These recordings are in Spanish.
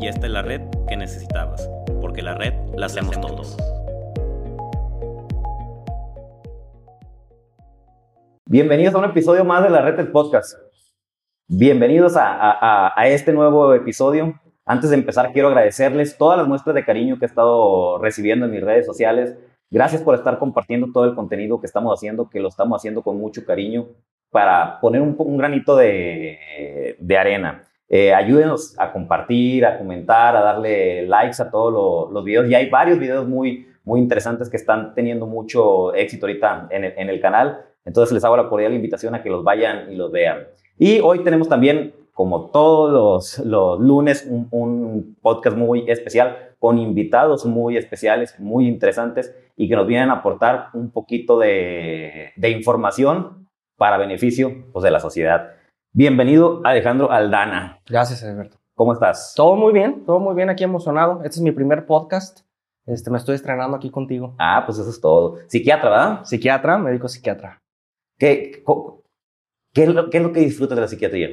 y esta es la red que necesitabas, porque la red la hacemos todos. Bienvenidos a un episodio más de la red del podcast. Bienvenidos a, este nuevo episodio. Antes de empezar, quiero agradecerles todas las muestras de cariño que he estado recibiendo en mis redes sociales. Gracias por estar compartiendo todo el contenido que estamos haciendo, que lo estamos haciendo con mucho cariño para poner un, granito de, arena. Eh, ayúdenos a compartir, a comentar, a darle likes a todos los videos. Y hay varios videos muy, muy interesantes que están teniendo mucho éxito ahorita en en el canal. Entonces les hago la cordial invitación a que los vayan y los vean. Y hoy tenemos también, como todos los, lunes, un, podcast muy especial con invitados muy especiales, muy interesantes y que nos vienen a aportar un poquito de, información para beneficio pues, de la sociedad. Bienvenido Alejandro Aldana. Gracias, Alberto. ¿Cómo estás? Todo muy bien, todo muy bien, aquí emocionado. Este es mi primer podcast. Este, me estoy estrenando aquí contigo. Ah, pues eso es todo. Psiquiatra, ¿verdad? Psiquiatra, médico psiquiatra. ¿Qué, qué, es lo, que disfrutas de la psiquiatría?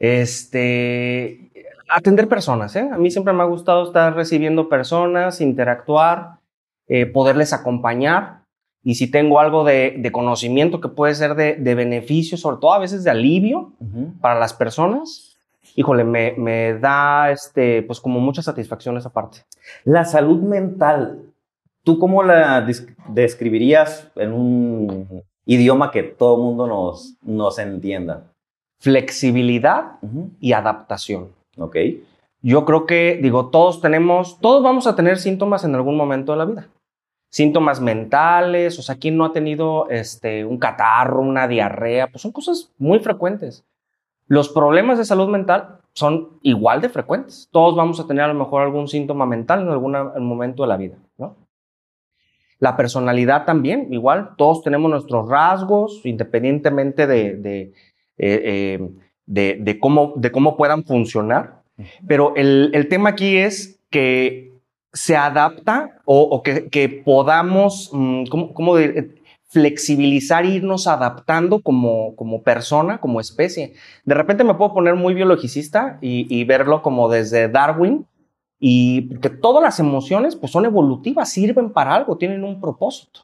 Este, atender personas, ¿eh? A mí siempre me ha gustado estar recibiendo personas, interactuar, eh, poderles acompañar. Y si tengo algo de, conocimiento que puede ser de, beneficio, sobre todo a veces de alivio para las personas, híjole, me, me, da este, pues como mucha satisfacción esa parte. La salud mental, ¿tú cómo la describirías en un idioma que todo el mundo nos, nos entienda. Flexibilidad y adaptación. Ok. Yo creo que, digo, todos tenemos, todos vamos a tener síntomas en algún momento de la vida. Síntomas mentales, o sea, ¿quién no ha tenido este, un catarro, una diarrea? Pues son cosas muy frecuentes. Los problemas de salud mental son igual de frecuentes. Todos vamos a tener a lo mejor algún síntoma mental en algún momento de la vida, ¿no? La personalidad también, igual, todos tenemos nuestros rasgos, independientemente de, eh, eh, cómo, de cómo puedan funcionar. Pero el, tema aquí es que se adapta o, que, podamos, mm, ¿cómo, flexibilizar, irnos adaptando como, como persona, como especie. De repente me puedo poner muy biologicista y, y verlo como desde Darwin, y que todas las emociones pues son evolutivas, sirven para algo, tienen un propósito.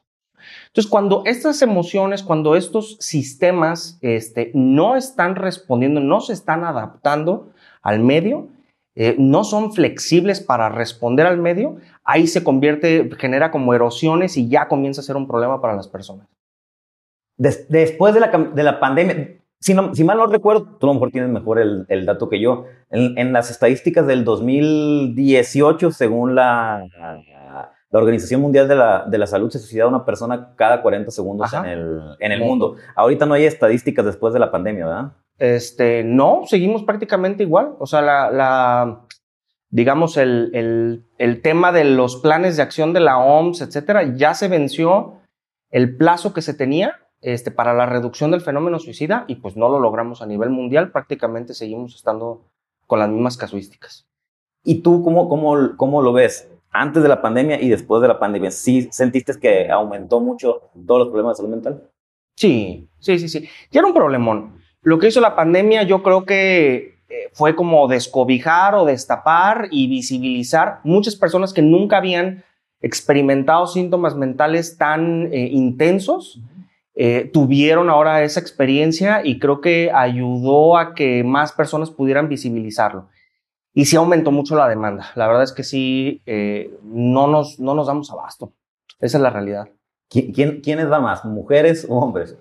Entonces, cuando estas emociones, cuando estos sistemas este, no están respondiendo, no se están adaptando al medio, eh, no son flexibles para responder al medio, ahí se convierte, genera como erosiones y ya comienza a ser un problema para las personas. después de la, de la pandemia, si, mal no recuerdo, tú a lo mejor tienes mejor el, dato que yo. En, las estadísticas del 2018, según la, la Organización Mundial de la, de la, Salud, se suicida una persona cada 40 segundos en el, en el mundo. Ahorita no hay estadísticas después de la pandemia, ¿verdad? Este, no, seguimos prácticamente igual. O sea, la, digamos, el, el, el tema de los planes de acción de la OMS, etcétera, ya se venció el plazo que se tenía este, para la reducción del fenómeno suicida y pues no lo logramos a nivel mundial, prácticamente seguimos estando con las mismas casuísticas. ¿Y tú cómo, cómo, cómo lo ves? Antes de la pandemia y después de la pandemia, ¿sí sentiste que aumentó mucho todos los problemas de salud mental? Sí, sí, sí, sí. Ya era un problemón. Lo que hizo la pandemia yo creo que eh, fue como descobijar o destapar y visibilizar muchas personas que nunca habían experimentado síntomas mentales tan eh, intensos eh, tuvieron ahora esa experiencia y creo que ayudó a que más personas pudieran visibilizarlo. Y sí aumentó mucho la demanda. La verdad es que sí, eh, no, nos, no nos damos abasto. Esa es la realidad. ¿Quién, ¿Quiénes da más, mujeres o hombres?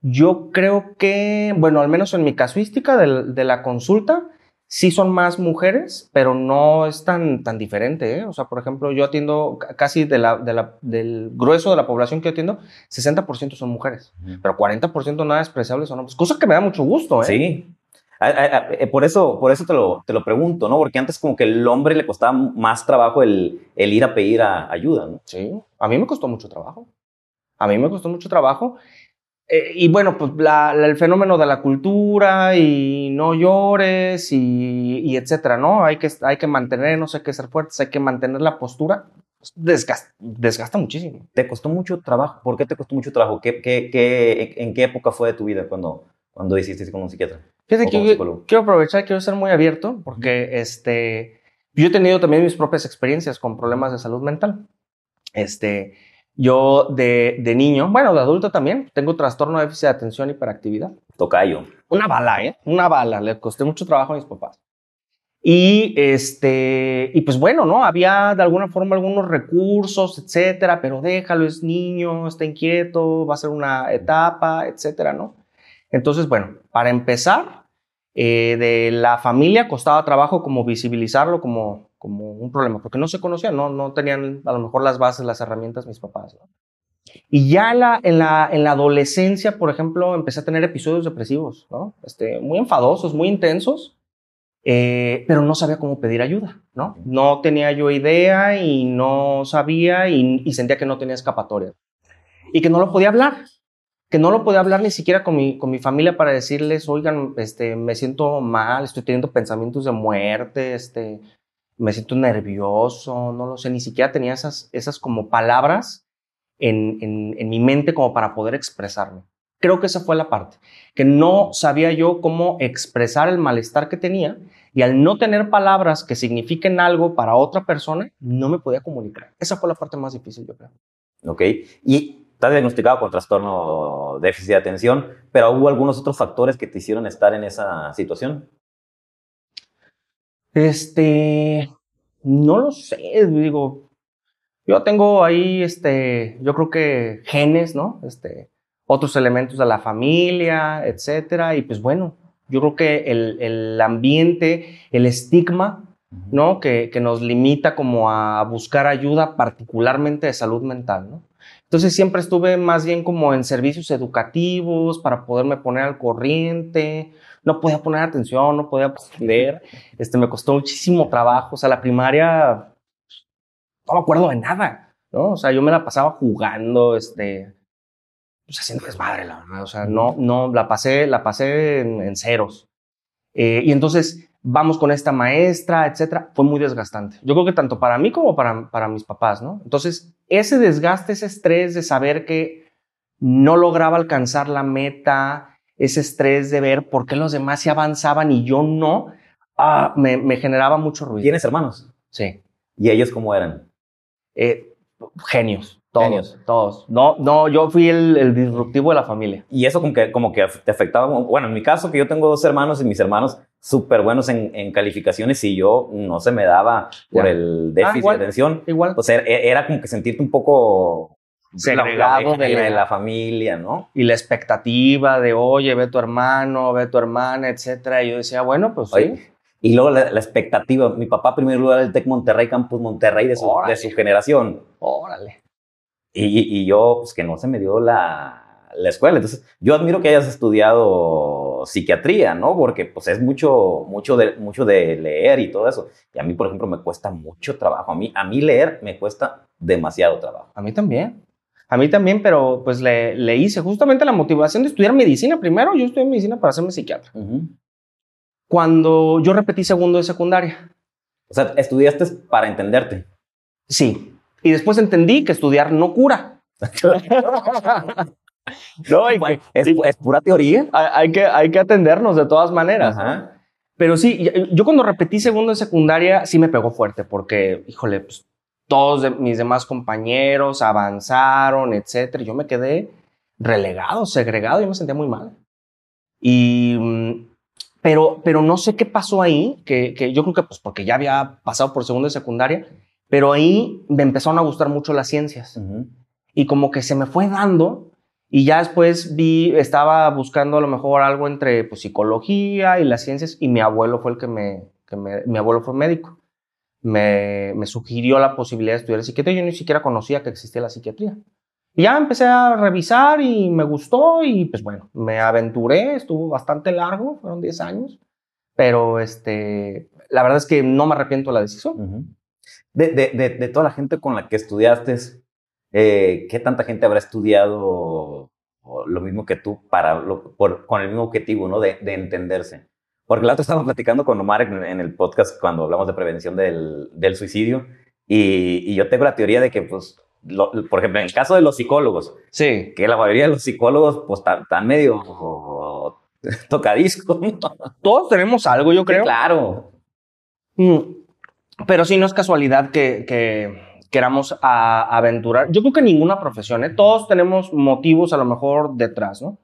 Yo creo que, bueno, al menos en mi casuística de la consulta, sí son más mujeres, pero no es tan, tan diferente. ¿eh? O sea, por ejemplo, yo atiendo casi de la, del grueso de la población que atiendo, 60% son mujeres, pero 40% nada despreciables son hombres, cosa que me da mucho gusto. ¿eh? Sí. Eh, por eso, por eso te lo, te lo pregunto, ¿no? Porque antes como que el hombre le costaba más trabajo el, el ir a pedir ayuda, ¿no? Sí, a mí me costó mucho trabajo. A mí me costó mucho trabajo. Eh, y bueno, pues el fenómeno de la cultura y no llores y, y, etcétera, ¿no? Hay que, hay que mantenernos, hay que ser fuertes, hay que mantener la postura. Pues, desgasta, desgasta muchísimo. ¿Te costó mucho trabajo? ¿Por qué te costó mucho trabajo? ¿Qué, qué, qué, ¿En qué época fue de tu vida cuando, cuando hiciste con un psiquiatra? Fíjate que quiero aprovechar, quiero ser muy abierto porque este, yo he tenido también mis propias experiencias con problemas de salud mental. Este, yo de, de, niño, bueno, de adulto también, tengo trastorno de déficit de atención y hiperactividad. Tocayo. Una bala, ¿eh? Una bala. Le costé mucho trabajo a mis papás. Y este, y pues bueno, ¿no? Había de alguna forma algunos recursos, etcétera, pero déjalo, es niño, está inquieto, va a ser una etapa, etcétera, ¿no? Entonces, bueno, para empezar, eh, de la familia costaba trabajo como visibilizarlo como, como un problema, porque no se conocían, no, no tenían a lo mejor las bases, las herramientas mis papás. Y ya la, en, la, en la adolescencia, por ejemplo, empecé a tener episodios depresivos, ¿no? Este, muy enfadosos, muy intensos, eh, pero no sabía cómo pedir ayuda, ¿no? No tenía yo idea y no sabía y, y, sentía que no tenía escapatoria. Y que no lo podía hablar, que no lo podía hablar ni siquiera con mi, con mi familia para decirles, oigan, este, me siento mal, estoy teniendo pensamientos de muerte, este, me siento nervioso, no lo sé, ni siquiera tenía esas, esas como palabras en, en, mi mente como para poder expresarme. Creo que esa fue la parte, que no sabía yo cómo expresar el malestar que tenía y al no tener palabras que signifiquen algo para otra persona, no me podía comunicar. Esa fue la parte más difícil, yo creo. Ok, y estás diagnosticado con trastorno déficit de atención, pero hubo algunos otros factores que te hicieron estar en esa situación. Este, no lo sé, digo, yo tengo ahí, este, yo creo que genes, ¿no? Este, otros elementos de la familia, etcétera, y pues bueno, yo creo que el, el ambiente, el estigma, ¿no? Que, que, nos limita como a buscar ayuda, particularmente de salud mental, ¿no? Entonces siempre estuve más bien como en servicios educativos para poderme poner al corriente, no podía poner atención, no podía aprender, este, me costó muchísimo trabajo, o sea, la primaria, no me acuerdo de nada, ¿no? O sea, yo me la pasaba jugando, este, pues haciendo desmadre, la verdad, o sea, no, no, la pasé, la pasé en, ceros. Eh, y entonces, vamos con esta maestra, etcétera, fue muy desgastante. Yo creo que tanto para mí como para, para mis papás, ¿no? Entonces, ese desgaste, ese estrés de saber que no lograba alcanzar la meta, ese estrés de ver por qué los demás se avanzaban y yo no, ah, me, me, generaba mucho ruido. ¿Tienes hermanos? Sí. ¿Y ellos cómo eran? Eh, genios. Todos, genios. todos. No, no, yo fui el, el, disruptivo de la familia. Y eso como que, como que te afectaba. Bueno, en mi caso, que yo tengo dos hermanos y mis hermanos súper buenos en, en, calificaciones y yo no se me daba por el déficit ah, de atención. Igual. O sea, e, era como que sentirte un poco segregado de, la, de la familia, ¿no? Y la expectativa de, oye, ve tu hermano, ve tu hermana, etcétera. Y yo decía, bueno, pues sí. Y luego la, expectativa, mi papá primer lugar del TEC Monterrey, Campus Monterrey de su, de su generación. Órale. Y, y, yo, pues que no se me dio la, la escuela. Entonces, yo admiro que hayas estudiado psiquiatría, ¿no? Porque pues es mucho, mucho de, mucho de leer y todo eso. Y a mí, por ejemplo, me cuesta mucho trabajo. A mí, a mí leer me cuesta demasiado trabajo. A mí también. A mí también, pero pues le, le, hice justamente la motivación de estudiar medicina primero. Yo estudié medicina para hacerme psiquiatra. Cuando yo repetí segundo de secundaria. O sea, estudiaste para entenderte. Sí. Y después entendí que estudiar no cura. no, es, es, pura teoría. Hay, que, hay que atendernos de todas maneras. Pero sí, yo cuando repetí segundo de secundaria sí me pegó fuerte porque, híjole, pues todos mis demás compañeros avanzaron, etcétera. Yo me quedé relegado, segregado, yo me sentía muy mal. Y, mm, pero, pero no sé qué pasó ahí, que, que yo creo que pues porque ya había pasado por segundo y secundaria, pero ahí me empezaron a gustar mucho las ciencias. Y como que se me fue dando, y ya después vi, estaba buscando a lo mejor algo entre pues, psicología y las ciencias, y mi abuelo fue el que me, que me mi abuelo fue médico me, sugirió la posibilidad de estudiar psiquiatría. Yo ni siquiera conocía que existía la psiquiatría. Y ya empecé a revisar y me gustó y pues bueno, me aventuré, estuvo bastante largo, fueron 10 años. pero este, la verdad es que no me arrepiento de la decisión. de, de, de, toda la gente con la que estudiaste, eh, ¿qué tanta gente habrá estudiado lo mismo que tú para, por, con el mismo objetivo, ¿no? De entenderse. Porque la otra estaba platicando con Omar en, el podcast cuando hablamos de prevención del, del suicidio y, y, yo tengo la teoría de que, pues, por ejemplo, en el caso de los psicólogos, sí. que la mayoría de los psicólogos, pues, están medio tocadiscos. Todos tenemos algo, yo creo. claro. Mm. Pero sí, no es casualidad que, que queramos aventurar. Yo creo que ninguna profesión, ¿eh? todos tenemos motivos a lo mejor detrás, ¿no?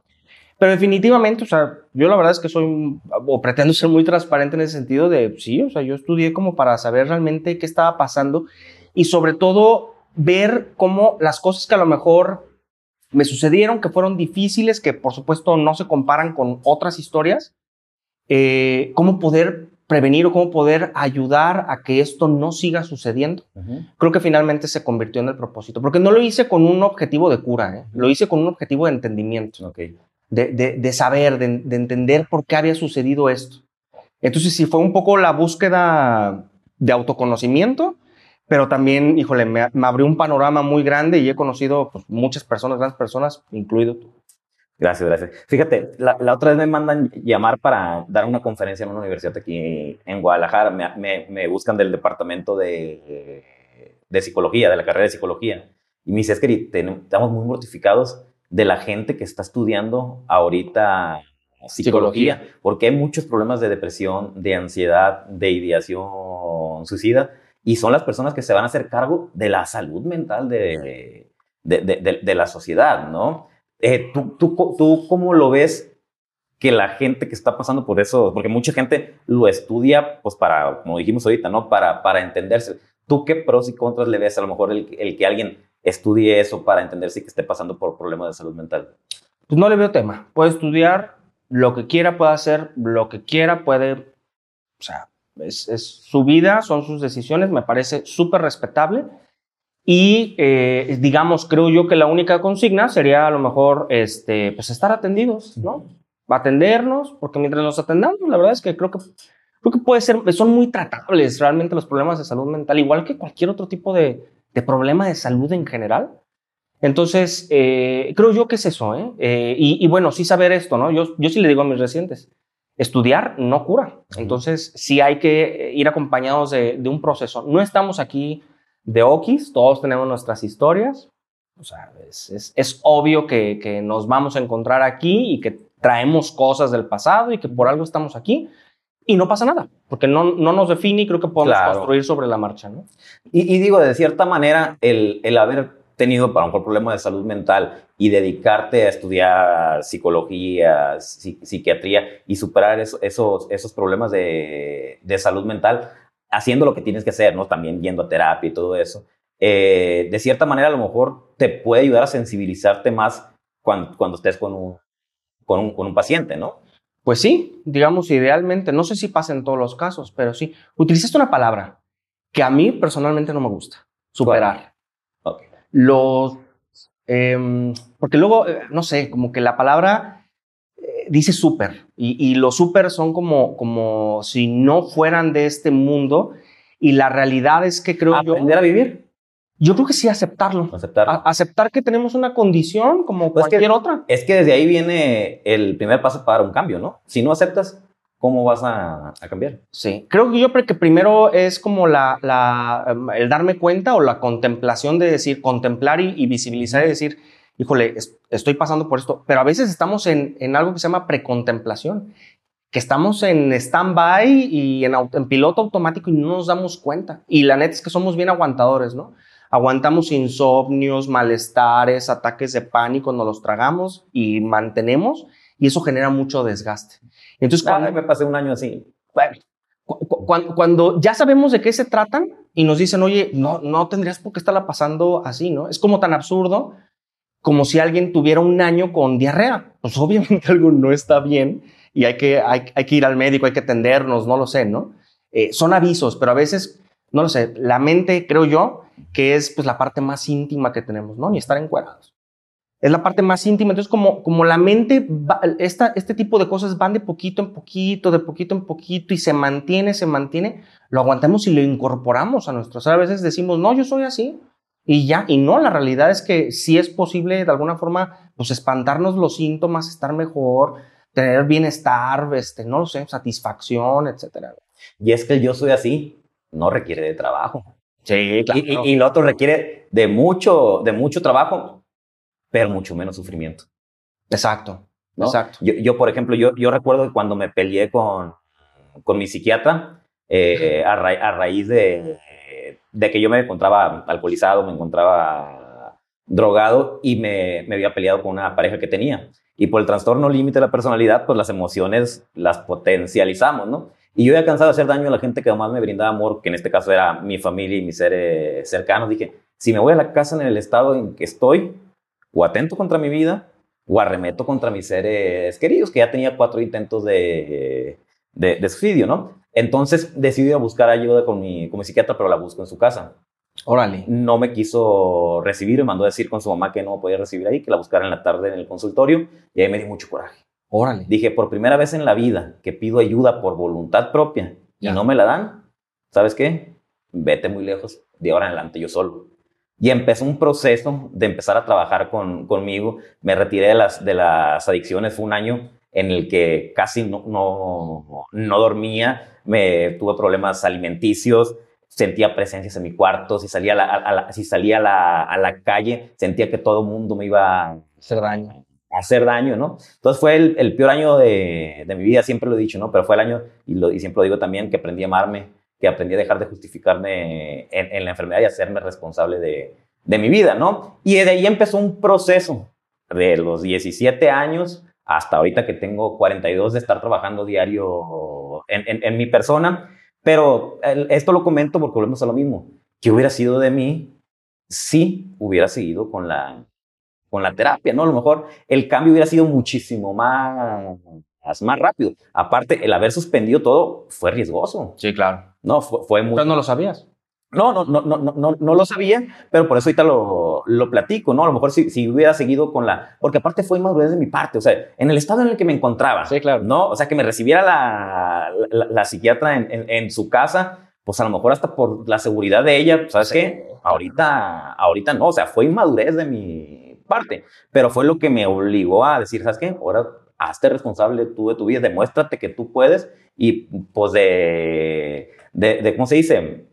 Pero definitivamente, o sea, yo la verdad es que soy, o pretendo ser muy transparente en ese sentido de, sí, o sea, yo estudié como para saber realmente qué estaba pasando y sobre todo ver cómo las cosas que a lo mejor me sucedieron, que fueron difíciles, que por supuesto no se comparan con otras historias, eh, cómo poder prevenir o cómo poder ayudar a que esto no siga sucediendo. Creo que finalmente se convirtió en el propósito, porque no lo hice con un objetivo de cura, ¿eh? lo hice con un objetivo de entendimiento, de, saber, de, de, entender por qué había sucedido esto. Entonces, sí, fue un poco la búsqueda de autoconocimiento, pero también, híjole, me, abrió un panorama muy grande y he conocido pues, muchas personas, grandes personas, incluido tú. Gracias, gracias. Fíjate, la, otra vez me mandan llamar para dar una conferencia en una universidad aquí en Guadalajara. Me, buscan del departamento de, psicología, de la carrera de psicología. Y me dice, es estamos muy mortificados de la gente que está estudiando ahorita psicología, psicología, porque hay muchos problemas de depresión, de ansiedad, de ideación suicida, y son las personas que se van a hacer cargo de la salud mental de, de, de, de la sociedad, ¿no? Eh, ¿tú, tú, ¿Tú cómo lo ves que la gente que está pasando por eso, porque mucha gente lo estudia, pues para, como dijimos ahorita, ¿no? Para, para entenderse. ¿Tú qué pros y contras le ves a lo mejor el, el que alguien estudie eso para entenderse que esté pasando por problemas de salud mental? Pues no le veo tema. Puede estudiar lo que quiera, puede hacer lo que quiera, puede, o sea, es, es su vida, son sus decisiones, me parece súper respetable. Y eh, digamos, creo yo que la única consigna sería a lo mejor este, pues estar atendidos, ¿no? Atendernos, porque mientras nos atendamos, la verdad es que creo que creo que puede ser, son muy tratables realmente los problemas de salud mental, igual que cualquier otro tipo de, de problema de salud en general. Entonces, eh, creo yo que es eso, ¿eh? eh y, y, bueno, sí saber esto, ¿no? Yo, yo sí le digo a mis residentes, estudiar no cura. Entonces, sí hay que ir acompañados de, de un proceso. No estamos aquí de Okis, todos tenemos nuestras historias. O sea, es, es, es obvio que, que, nos vamos a encontrar aquí y que traemos cosas del pasado y que por algo estamos aquí y no pasa nada, porque no, no nos define y creo que podemos claro. construir sobre la marcha. ¿no? Y, y, digo, de cierta manera, el, el haber tenido para un problema de salud mental y dedicarte a estudiar psicología, psiquiatría y superar eso, esos, esos problemas de, de salud mental, haciendo lo que tienes que hacer, ¿no? También yendo a terapia y todo eso. Eh, de cierta manera, a lo mejor te puede ayudar a sensibilizarte más cuando, cuando estés con un, con un, con un paciente, ¿no? Pues sí, digamos, idealmente, no sé si pasa en todos los casos, pero sí. Utilizaste una palabra que a mí personalmente no me gusta, superar. Okay. Los, eh, porque luego, eh, no sé, como que la palabra dice súper y, y, los súper son como, como si no fueran de este mundo y la realidad es que creo ¿Aprender yo... ¿Aprender a vivir? Yo creo que sí, aceptarlo. Aceptar. A, aceptar que tenemos una condición como pues cualquier es que, otra. Es que desde ahí viene el primer paso para un cambio, ¿no? Si no aceptas, ¿cómo vas a, a cambiar? Sí, creo que yo creo que primero es como la, la, el darme cuenta o la contemplación de decir, contemplar y, y visibilizar y decir, híjole, estoy pasando por esto, pero a veces estamos en, en algo que se llama precontemplación, que estamos en stand-by y en, en, piloto automático y no nos damos cuenta. Y la neta es que somos bien aguantadores, ¿no? Aguantamos insomnios, malestares, ataques de pánico, nos los tragamos y mantenemos y eso genera mucho desgaste. Entonces, cuando, me pasé un año así. Bueno, cuando, ya sabemos de qué se tratan y nos dicen, oye, no, no tendrías por qué estarla pasando así, ¿no? Es como tan absurdo como si alguien tuviera un año con diarrea. Pues obviamente algo no está bien y hay que, hay, hay que ir al médico, hay que atendernos, no lo sé, ¿no? Eh, son avisos, pero a veces, no lo sé, la mente, creo yo, que es pues la parte más íntima que tenemos, ¿no? Ni estar encuadrados. es la parte más íntima. Entonces, como, como la mente, esta, este tipo de cosas van de poquito en poquito, de poquito en poquito y se mantiene, se mantiene, lo aguantamos y lo incorporamos a nuestro ser. A veces decimos, no, yo soy así y ya, y no, la realidad es que sí es posible de alguna forma, pues espantarnos los síntomas, estar mejor, tener bienestar, este, no lo sé, satisfacción, etcétera. Y es que yo soy así, no requiere de trabajo. Sí, claro. Y, y, lo otro requiere de mucho, de mucho trabajo, pero mucho menos sufrimiento. Exacto. ¿no? Exacto. Yo, yo, por ejemplo, yo, yo recuerdo que cuando me peleé con, con mi psiquiatra, eh, a, ra a, raíz de, de, que yo me encontraba alcoholizado, me encontraba drogado y me, me había peleado con una pareja que tenía. Y por el trastorno límite de la personalidad, pues las emociones las potencializamos, ¿no? Y yo había cansado de hacer daño a la gente que además me brindaba amor, que en este caso era mi familia y mis seres cercanos. Dije, si me voy a la casa en el estado en que estoy, o atento contra mi vida, o arremeto contra mis seres queridos, que ya tenía cuatro intentos de, de, de suicidio, ¿no? Entonces decidí a buscar ayuda con mi, con mi psiquiatra, pero la busco en su casa. Órale. No me quiso recibir, me mandó a decir con su mamá que no podía recibir ahí, que la buscara en la tarde en el consultorio, y ahí me dio mucho coraje. Órale. Dije, por primera vez en la vida que pido ayuda por voluntad propia y Ya. no me la dan, ¿sabes qué? Vete muy lejos, de ahora en adelante yo solo. Y empezó un proceso de empezar a trabajar con, conmigo. Me retiré de las, de las adicciones, fue un año en el que casi no, no, no dormía, me tuve problemas alimenticios, sentía presencias en mi cuarto, si salía a la, a la- si salía a la, a la calle, sentía que todo el mundo me iba a Hacer daño. Hacer daño, ¿no? Entonces fue el, el peor año de, de mi vida, siempre lo he dicho, ¿no? Pero fue el año, y, y siempre lo digo también, que aprendí a amarme, que aprendí a dejar de justificarme en, la enfermedad y hacerme responsable de, de mi vida, ¿no? Y de ahí empezó un proceso de los 17 años hasta ahorita que tengo 42 de estar trabajando diario en, en- mi persona. Pero esto lo comento porque volvemos a lo mismo. ¿Qué hubiera sido de mí si hubiera seguido con la, con la terapia, ¿no? A lo mejor el cambio hubiera sido muchísimo más, más rápido. Aparte, el haber suspendido todo fue riesgoso, Sí, claro. ¿no? Fue, fue muy... Entonces no lo sabías. No, no, no, no, no, no, no lo sabía, pero por eso ahorita lo, lo platico, ¿no? A lo mejor si, si hubiera seguido con la... Porque aparte fue inmadurez de mi parte, o sea, en el estado en el que me encontraba, Sí, claro. ¿no? O sea, que me recibiera la, la, la psiquiatra en, en, en su casa, pues a lo mejor hasta por la seguridad de ella, ¿sabes Sí. qué? Ahorita, ahorita no, o sea, fue inmadurez de mi parte, pero fue lo que me obligó a decir, ¿sabes qué? Ahora hazte responsable tú de tu vida, demuéstrate que tú puedes y pues de, de, ¿cómo se dice?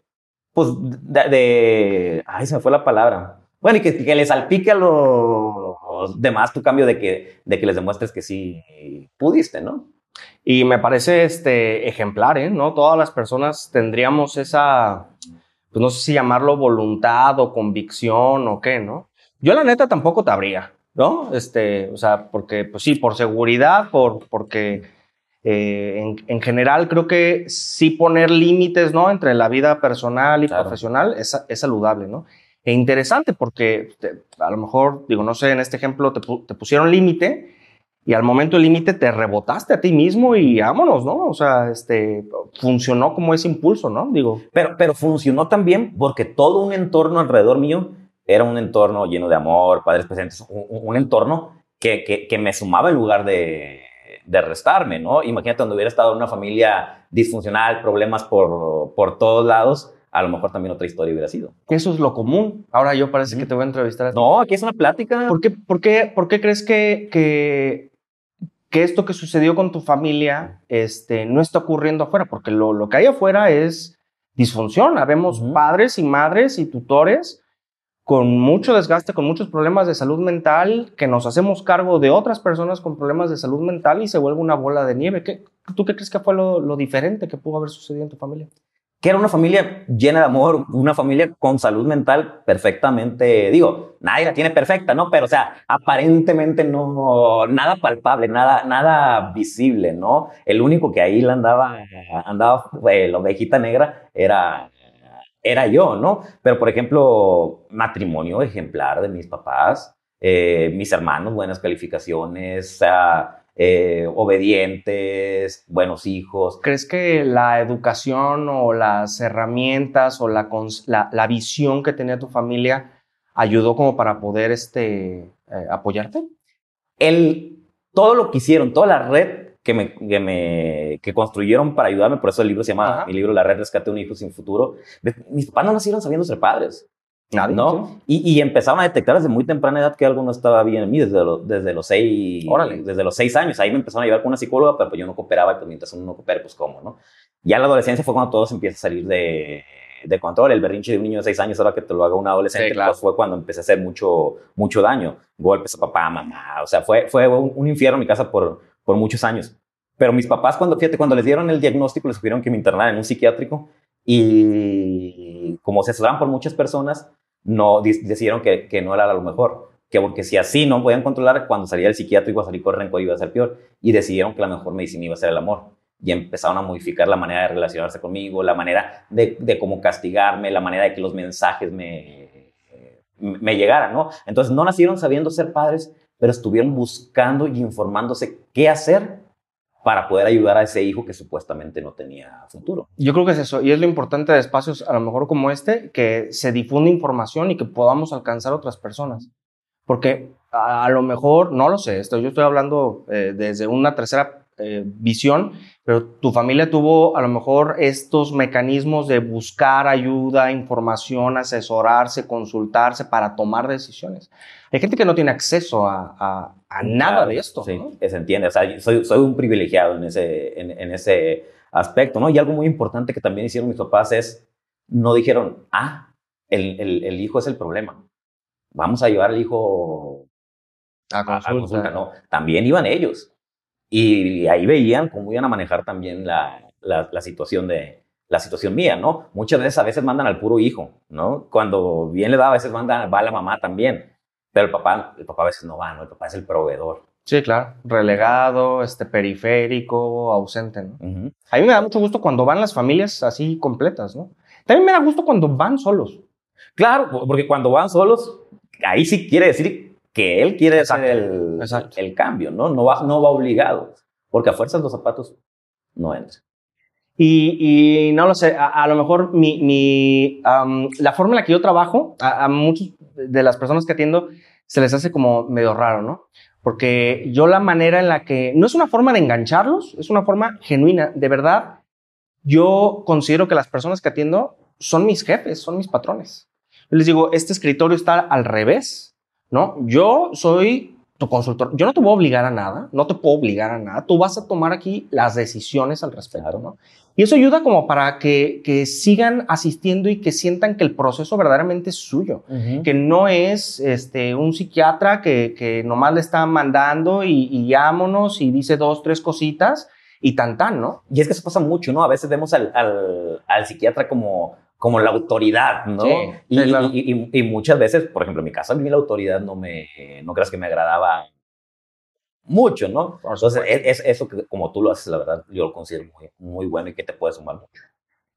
Pues de, de- ay, se me fue la palabra. Bueno, y que, que le salpique a los demás tu cambio de que, de que les demuestres que sí pudiste, ¿no? Y me parece este ejemplar, ¿eh? ¿No? Todas las personas tendríamos esa, pues no sé si llamarlo voluntad o convicción o qué, ¿no? Yo la neta tampoco te habría, ¿no? Este, o sea, porque, pues sí, por seguridad, por, porque eh, en, en general creo que sí poner límites, ¿no? Entre la vida personal y Claro. profesional es, es saludable, ¿no? E interesante porque te- a lo mejor, digo, no sé, en este ejemplo te, te pusieron límite y al momento del límite te rebotaste a ti mismo y vámonos, ¿no? O sea, este, funcionó como ese impulso, ¿no? Digo, Pero, pero funcionó también porque todo un entorno alrededor mío era un entorno lleno de amor, padres presentes, un, un- entorno que, que, que me sumaba en lugar de, de restarme, ¿no? Imagínate donde hubiera estado una familia disfuncional, problemas por, por todos lados, a lo mejor también otra historia hubiera sido. eso es lo común. Ahora yo parece que te voy a entrevistar. a. No, aquí es una plática. ¿Por qué, por qué, por qué crees que, que, que esto que sucedió con tu familia este, no está ocurriendo afuera? Porque lo, lo que hay afuera es disfunción. Habemos padres y madres y tutores con mucho desgaste, con muchos problemas de salud mental, que nos hacemos cargo de otras personas con problemas de salud mental y se vuelve una bola de nieve. ¿Qué, ¿Tú qué crees que fue lo, diferente que pudo haber sucedido en tu familia? que era una familia llena de amor, una familia con salud mental perfectamente, digo, nadie la tiene perfecta, ¿no? Pero, o sea, aparentemente no, nada palpable, nada, nada visible, ¿no? El único que ahí la andaba, andaba, eh, la ovejita negra era, era yo, ¿no? Pero, por ejemplo, matrimonio ejemplar de mis papás, eh, mis hermanos, buenas calificaciones, eh, obedientes, buenos hijos, ¿Crees que la educación o las herramientas o la, la visión que tenía tu familia ayudó como para poder este, eh, apoyarte? El, todo lo que hicieron, toda la red que me, que me que construyeron para ayudarme, por eso el libro se llama, Ajá. mi libro La Red Rescate de un Hijo Sin Futuro. Mis papás no nacieron sabiendo ser padres. Nadie. ¿no? Y, y empezaban a detectar desde muy temprana edad que algo no estaba bien en mí, desde, lo- desde los seis, Órale. desde los seis años. Ahí me empezaron a llevar con una psicóloga, pero pues yo no cooperaba, y pues mientras uno no coopere, pues cómo, ¿no? Ya en la adolescencia fue cuando todo se empieza a salir de, de control. El berrinche de un niño de seis años, ahora que te lo haga un adolescente, Sí, claro. pues fue cuando empecé a hacer mucho, mucho daño. Golpes a papá, mamá, o sea, fue, fue un, un infierno en mi casa por, por muchos años. Pero mis papás, cuando, fíjate, cuando les dieron el diagnóstico, les supieron que me internaran en un psiquiátrico y como se asesoraban por muchas personas, no di- decidieron que, que no era lo mejor. Que porque si así no podían controlar, cuando salía del psiquiátrico iba a salir con rencor iba a ser peor. Y decidieron que la mejor medicina iba a ser el amor. Y empezaron a modificar la manera de relacionarse conmigo, la manera de, de cómo castigarme, la manera de que los mensajes me, me llegaran, ¿no? Entonces no nacieron sabiendo ser padres, pero estuvieron buscando y informándose qué hacer para poder ayudar a ese hijo que supuestamente no tenía futuro. Yo creo que es eso, y es lo importante de espacios a lo mejor como este, que se difunda información y que podamos alcanzar a otras personas. Porque a, a lo mejor, no lo sé, esto, yo estoy hablando eh, desde una tercera eh, visión, pero tu familia tuvo a lo mejor estos mecanismos de buscar ayuda, información, asesorarse, consultarse para tomar decisiones. Hay gente que no tiene acceso a, a- a nada Claro, de esto. Sí, ¿no? se entiende. O sea, soy, soy un privilegiado en ese, en, en ese aspecto, ¿no? Y algo muy importante que también hicieron mis papás es, no dijeron, ah, el, el, el hijo es el problema. Vamos a llevar al hijo A a, a consulta, no. También iban ellos. Y ahí veían cómo iban a manejar también la, la, la situación de la situación mía, ¿no? Muchas veces a veces mandan al puro hijo, ¿no? Cuando bien le da, a veces mandan, va la mamá también. Pero el papá, el papá a veces no va, ¿no? El papá es el proveedor. Sí, claro. Relegado, este, periférico, ausente, ¿no? Ujú. A mí me da mucho gusto cuando van las familias así completas, ¿no? También me da gusto cuando van solos. Claro, po- porque cuando van solos, ahí sí quiere decir que él quiere Exacto, hacer el, cambio, ¿no? No va, no va obligado, porque a fuerzas los zapatos no entran. Y, y no lo sé, a, a lo mejor mi, mi, la forma en la que yo trabajo, a, a muchas de las personas que atiendo, se les hace como medio raro, ¿no? Porque yo la manera en la que, no es una forma de engancharlos, es una forma genuina, de verdad, yo considero que las personas que atiendo son mis jefes, son mis patrones. Yo les digo, este escritorio está al revés, ¿no? Yo soy tu consultor, yo no te voy a obligar a nada, no te puedo obligar a nada, tú vas a tomar aquí las decisiones al respecto, ¿no? Y eso ayuda como para que, que sigan asistiendo y que sientan que el proceso verdaderamente es suyo, que no es este, un psiquiatra que, que nomás le está mandando y, y llámonos y dice dos, tres cositas y tan tan, ¿no? Y es que eso pasa mucho, ¿no? A veces vemos al, al, al psiquiatra como, como la autoridad, ¿no? Sí, y, sí, claro. y- y- y muchas veces, por ejemplo, en mi caso, a mí la autoridad no me, no creas que me agradaba mucho, ¿no? Entonces, es, es eso que como tú lo haces, la verdad, yo lo considero muy, muy bueno y que te puede sumar mucho.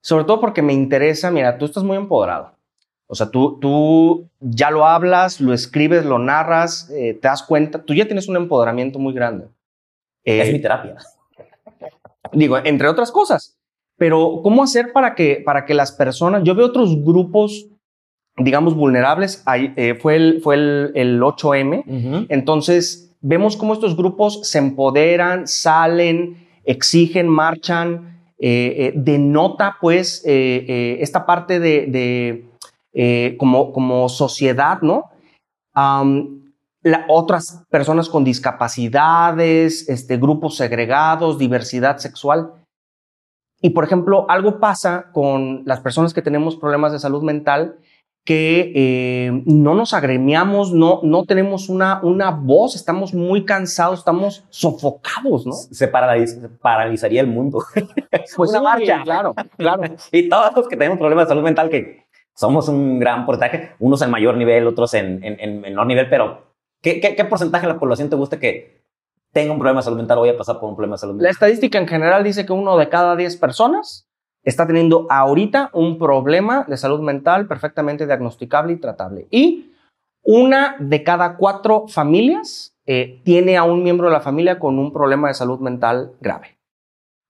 Sobre todo porque me interesa, mira, tú estás muy empoderado. O sea, tú, tú ya lo hablas, lo escribes, lo narras, eh, te das cuenta, tú ya tienes un empoderamiento muy grande. Eh, es mi terapia. digo, entre otras cosas. Pero, ¿cómo hacer para que, para que las personas, yo veo otros grupos, digamos, vulnerables, ahí, eh, fue, el, fue el, el 8M, entonces vemos cómo estos grupos se empoderan, salen, exigen, marchan, eh, eh, denota pues esta parte de, de, como, como sociedad, ¿no? La- otras personas con discapacidades, este, grupos segregados, diversidad sexual. Y por ejemplo, algo pasa con las personas que tenemos problemas de salud mental que eh, no nos agremiamos, no, no tenemos una, una voz, estamos muy cansados, estamos sofocados, ¿no? Se, paraliz- se paralizaría el mundo. Pues Una sí, marcha. claro, claro. y todos los que tenemos problemas de salud mental, que somos un gran porcentaje, unos en mayor nivel, otros en, en- en menor nivel, pero ¿qué, qué, qué porcentaje de la población te gusta que tenga un problema de salud mental vaya a pasar por un problema de salud La mental? estadística en general dice que uno de cada 10 personas está teniendo ahorita un problema de salud mental perfectamente diagnosticable y tratable. Y una de cada cuatro familias eh, tiene a un miembro de la familia con un problema de salud mental grave.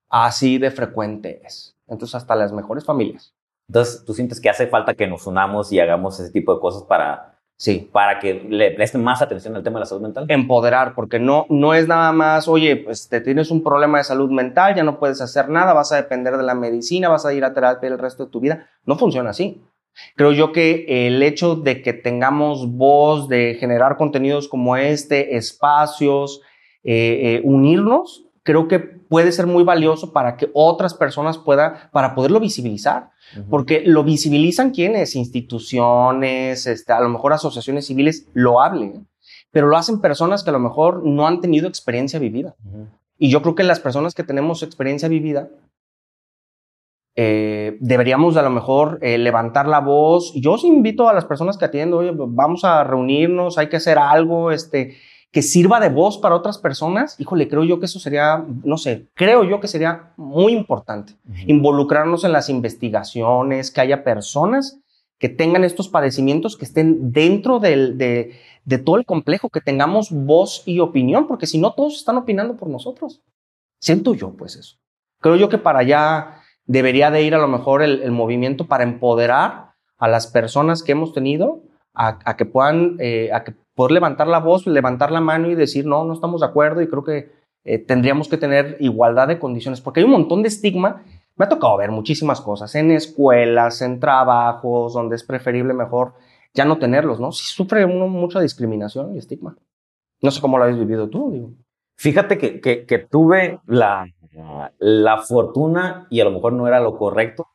Así de frecuente es. Entonces, hasta las mejores familias. Entonces, ¿tú sientes que hace falta que nos unamos y hagamos ese tipo de cosas para, Sí. Para que le presten más atención al tema de la salud mental. Empoderar, porque no, no es nada más, oye, pues te tienes un problema de salud mental, ya no puedes hacer nada, vas a depender de la medicina, vas a ir a terapia el resto de tu vida. No funciona así. Creo yo que el hecho de que tengamos voz, de generar contenidos como este, espacios, eh, eh, unirnos, creo que puede ser muy valioso para que otras personas puedan, para poderlo visibilizar. Porque lo visibilizan quienes, instituciones, este, a lo mejor asociaciones civiles lo hablen, pero lo hacen personas que a lo mejor no han tenido experiencia vivida. Y yo creo que las personas que tenemos experiencia vivida, eh, deberíamos a lo mejor eh, levantar la voz. Yo os invito a las personas que atiendo, oye, vamos a reunirnos, hay que hacer algo, este, que sirva de voz para otras personas, híjole, creo yo que eso sería, no sé, creo yo que sería muy importante. Involucrarnos en las investigaciones, que haya personas que tengan estos padecimientos, que estén dentro del, de, de, todo el complejo, que tengamos voz y opinión, porque si no, todos están opinando por nosotros. Siento yo, pues eso. Creo yo que para allá debería de ir a lo mejor el, movimiento para empoderar a las personas que hemos tenido a, que puedan, eh, a que poder levantar la voz, levantar la mano y decir, no, no estamos de acuerdo y creo que eh, tendríamos que tener igualdad de condiciones, porque hay un montón de estigma. Me ha tocado ver muchísimas cosas en escuelas, en trabajos, donde es preferible mejor ya no tenerlos, ¿no? Sí sufre uno mucha discriminación y estigma. No sé cómo lo habéis vivido tú, digo. Fíjate que, que, tuve la, la fortuna, y a lo mejor no era lo correcto,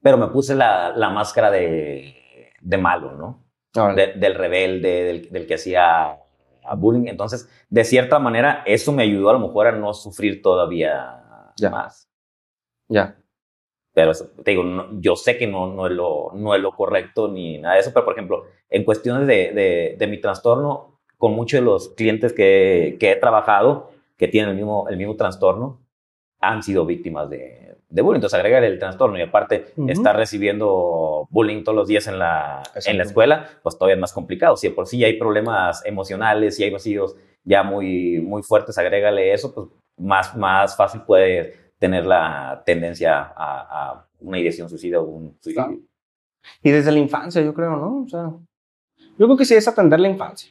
pero me puse la, la máscara de, de malo, ¿no? Del rebelde, del, que hacía bullying. Entonces, de cierta manera, eso me ayudó a lo mejor a no sufrir todavía más. Ya. Pero te digo, yo sé que no, no, es lo, no es lo correcto ni nada de eso, pero por ejemplo, en cuestiones de, de, de mi trastorno, con muchos de los clientes que, que, he trabajado, que tienen el mismo, el mismo trastorno, han sido víctimas de, de bullying. Entonces, agregar el trastorno y aparte estar recibiendo bullying todos los días en la, en la escuela, pues todavía es más complicado. Si por sí hay problemas emocionales, si hay vacíos ya muy, muy fuertes, agrégale eso, pues más, más fácil puede tener la tendencia a, una ideación suicida o un suicidio. Y desde la infancia, yo creo, ¿no? O sea, yo creo que sí es atender la infancia.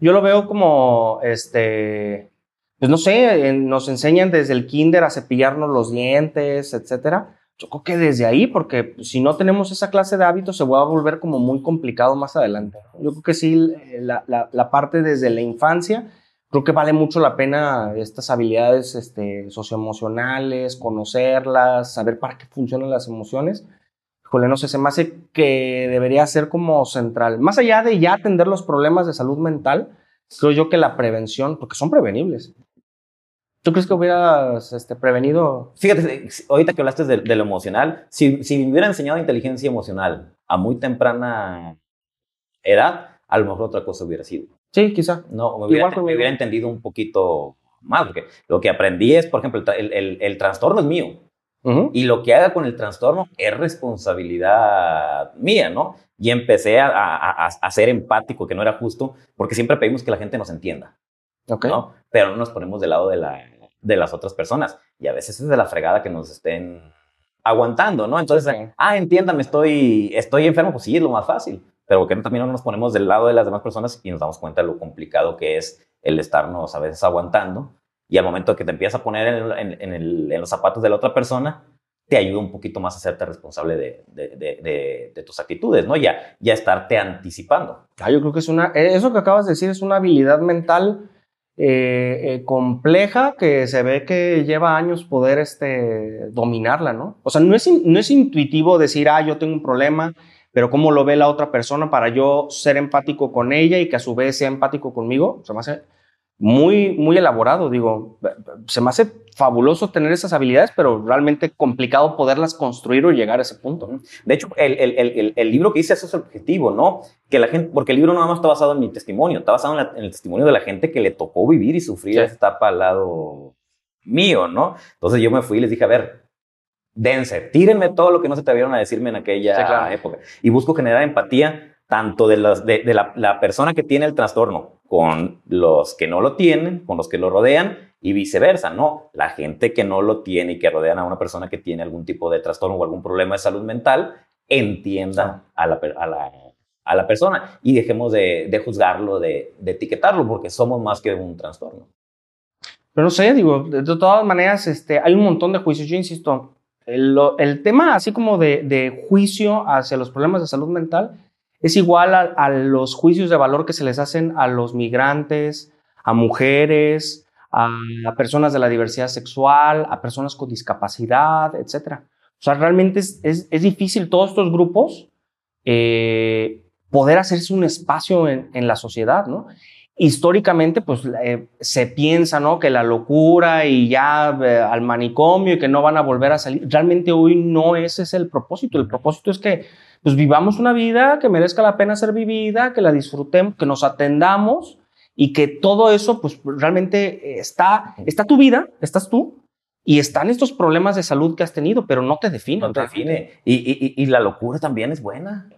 Yo lo veo como, este, pues no sé, nos enseñan desde el kinder a cepillarnos los dientes, etcétera. Yo creo que desde ahí, porque si no tenemos esa clase de hábitos, se va a volver como muy complicado más adelante. Yo creo que sí, la, la, parte desde la infancia, creo que vale mucho la pena estas habilidades este, socioemocionales, conocerlas, saber para qué funcionan las emociones. Híjole, no sé, se me hace que debería ser como central. Más allá de ya atender los problemas de salud mental, creo yo que la prevención, porque son prevenibles, ¿Tú crees que hubieras este, prevenido? Fíjate, ahorita que hablaste de, lo emocional, si, si, me hubiera enseñado inteligencia emocional a muy temprana edad, a lo mejor otra cosa hubiera sido. Sí, quizá. No, me hubiera, me hubiera entendido un poquito más, porque lo que aprendí es, por ejemplo, el, el, el trastorno es mío. Y lo que haga con el trastorno es responsabilidad mía, ¿no? Y empecé a, a, a, ser empático, que no era justo, porque siempre pedimos que la gente nos entienda. ¿No? Pero no nos ponemos del lado de, la, de las otras personas. Y a veces es de la fregada que nos estén aguantando, ¿no? Entonces, ah, entiéndame, estoy, estoy enfermo, pues sí, es lo más fácil. Pero que también no nos ponemos del lado de las demás personas y nos damos cuenta de lo complicado que es el estarnos a veces aguantando. Y al momento que te empiezas a poner en, en, en los zapatos de la otra persona, te ayuda un poquito más a hacerte responsable de, de, de, tus actitudes, ¿no? Ya, ya estarte anticipando. Ah, yo creo que es una, eso que acabas de decir es una habilidad mental eh, eh, compleja que se ve que lleva años poder este, dominarla, ¿no? O sea, no es, no es intuitivo decir, ah, yo tengo un problema, pero cómo lo ve la otra persona para yo ser empático con ella y que a su vez sea empático conmigo, muy, muy elaborado, digo, se me hace fabuloso tener esas habilidades, pero realmente complicado poderlas construir o llegar a ese punto. De hecho, el, el, el, libro que hice eso es el objetivo, ¿no? Que la gente, porque el libro no nada más está basado en mi testimonio, está basado en, el testimonio de la gente que le tocó vivir y sufrir esta etapa al lado mío, ¿no? Entonces yo me fui y les dije, a ver, dense, tírenme todo lo que no se atrevieron a decirme en aquella época. Y busco generar empatía tanto de, los, de, la, persona que tiene el trastorno con los que no lo tienen, con los que lo rodean y viceversa, ¿no? La gente que no lo tiene y que rodean a una persona que tiene algún tipo de trastorno o algún problema de salud mental, entienda a la, a la persona y dejemos de, de juzgarlo, de, de, etiquetarlo, porque somos más que un trastorno. Pero no sé, digo, de, todas maneras, este, hay un montón de juicios. Yo insisto, el, el tema así como de, de, juicio hacia los problemas de salud mental es igual a, los juicios de valor que se les hacen a los migrantes, a mujeres, a, personas de la diversidad sexual, a personas con discapacidad, etc. O sea, realmente es, difícil todos estos grupos eh, poder hacerse un espacio en, en la sociedad, ¿no? históricamente pues eh, se piensa ¿no? que la locura y ya eh, al manicomio y que no van a volver a salir. Realmente hoy no ese es el propósito. El propósito es que pues vivamos una vida que merezca la pena ser vivida, que la disfrutemos, que nos atendamos y que todo eso pues realmente está, está tu vida, estás tú. Y están estos problemas de salud que has tenido, pero no te define. No te define. Y, y, y, la locura también es buena.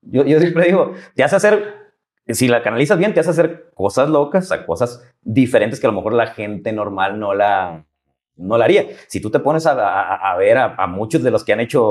Yo, yo siempre digo, te hace hacer si la canalizas bien, te hace hacer cosas locas, cosas diferentes que a lo mejor la gente normal no la, no la haría. Si tú te pones a, a, a ver a, a, muchos de los que han hecho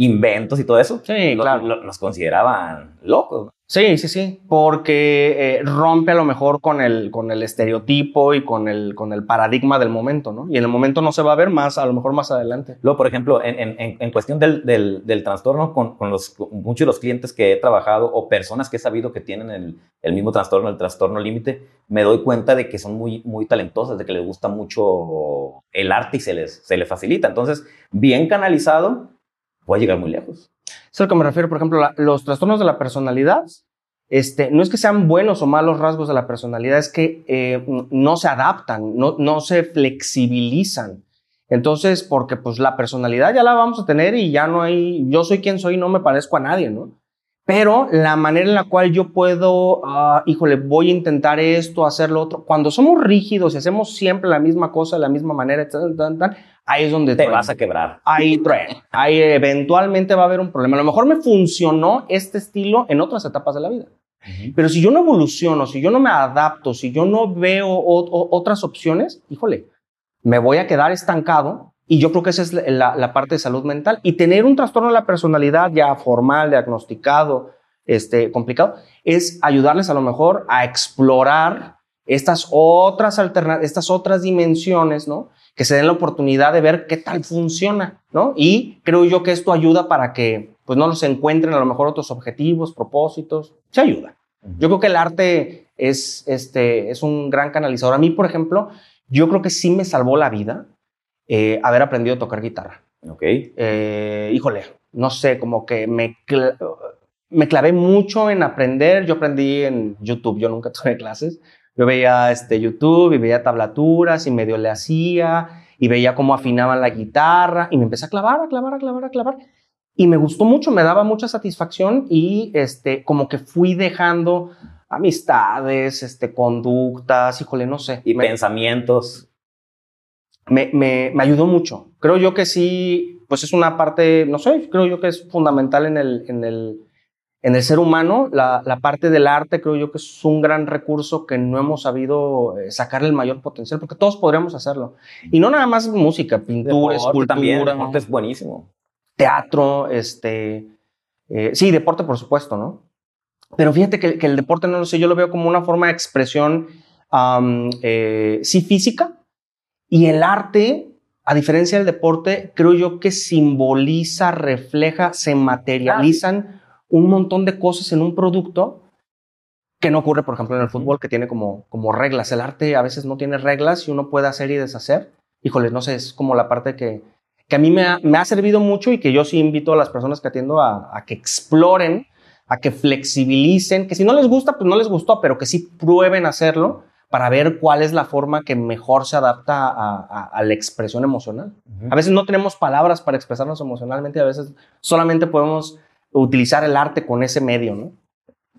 inventos y todo eso, sí, lo, claro. lo, los consideraban locos. Sí, sí, sí, porque eh, rompe a lo mejor con el, con el estereotipo y con el, con el paradigma del momento, ¿no? Y en el momento no se va a ver más, a lo mejor más adelante. Luego, por ejemplo, en, en, en cuestión del, del, del, trastorno, con, con, los, con muchos de los clientes que he trabajado o personas que he sabido que tienen el, el mismo trastorno, el trastorno límite, me doy cuenta de que son muy, muy talentosas, de que les gusta mucho el arte y se les, se les facilita. Entonces, bien canalizado, puede llegar muy lejos. Es a lo que me refiero, por ejemplo, los trastornos de la personalidad. Este, no es que sean buenos o malos rasgos de la personalidad, es que eh, no se adaptan, no, no se flexibilizan. Entonces, porque pues la personalidad ya la vamos a tener y ya no hay, yo soy quien soy, no me parezco a nadie, ¿no? Pero la manera en la cual yo puedo, uh, híjole, voy a intentar esto, hacer lo otro, cuando somos rígidos y hacemos siempre la misma cosa de la misma manera, ahí es donde te vas a quebrar. Ahí truena. Ahí eventualmente va a haber un problema. A lo mejor me funcionó este estilo en otras etapas de la vida. Uh -huh. Pero si yo no evoluciono, si yo no me adapto, si yo no veo o, o, otras opciones, híjole, me voy a quedar estancado. Y yo creo que esa es la, la, parte de salud mental. Y tener un trastorno de la personalidad ya formal, diagnosticado, este, complicado, es ayudarles a lo mejor a explorar estas otras alternativas, estas otras dimensiones, ¿no? Que se den la oportunidad de ver qué tal funciona, ¿no? Y creo yo que esto ayuda para que, pues, no los encuentren a lo mejor otros objetivos, propósitos. Se ayuda. Yo creo que el arte es, este, es un gran canalizador. A mí, por ejemplo, yo creo que sí me salvó la vida eh, haber aprendido a tocar guitarra. Ok. Eh, híjole, no sé, como que me, cl me clavé mucho en aprender. Yo aprendí en YouTube, yo nunca tuve clases. Yo veía este, YouTube y veía tablaturas y medio le hacía y veía cómo afinaban la guitarra y me empecé a clavar, a clavar, a clavar, a clavar. Y me gustó mucho, me daba mucha satisfacción y este, como que fui dejando amistades, este, conductas, híjole, no sé. Y me, pensamientos. Me, me, me, ayudó mucho. Creo yo que sí, pues es una parte, no sé, creo yo que es fundamental en el, en el, en el ser humano. La, la parte del arte creo yo que es un gran recurso que no hemos sabido eh, sacarle el mayor potencial, porque todos podríamos hacerlo. Y no nada más música, pintura, escultura. También, es buenísimo. Teatro, este... Eh, sí, deporte por supuesto, ¿no? Pero fíjate que, que, el deporte, no lo sé, yo lo veo como una forma de expresión, um, eh, sí, física, y el arte, a diferencia del deporte, creo yo que simboliza, refleja, se materializan un montón de cosas en un producto que no ocurre, por ejemplo, en el fútbol, que tiene como, como reglas. El arte a veces no tiene reglas y uno puede hacer y deshacer. Híjole, no sé, es como la parte que, que a mí me ha, me ha servido mucho y que yo sí invito a las personas que atiendo a, a que exploren a que flexibilicen, que si no les gusta, pues no les gustó, pero que sí prueben hacerlo para ver cuál es la forma que mejor se adapta a, a, a la expresión emocional. Uh -huh. A veces no tenemos palabras para expresarnos emocionalmente, a veces solamente podemos utilizar el arte con ese medio, ¿no?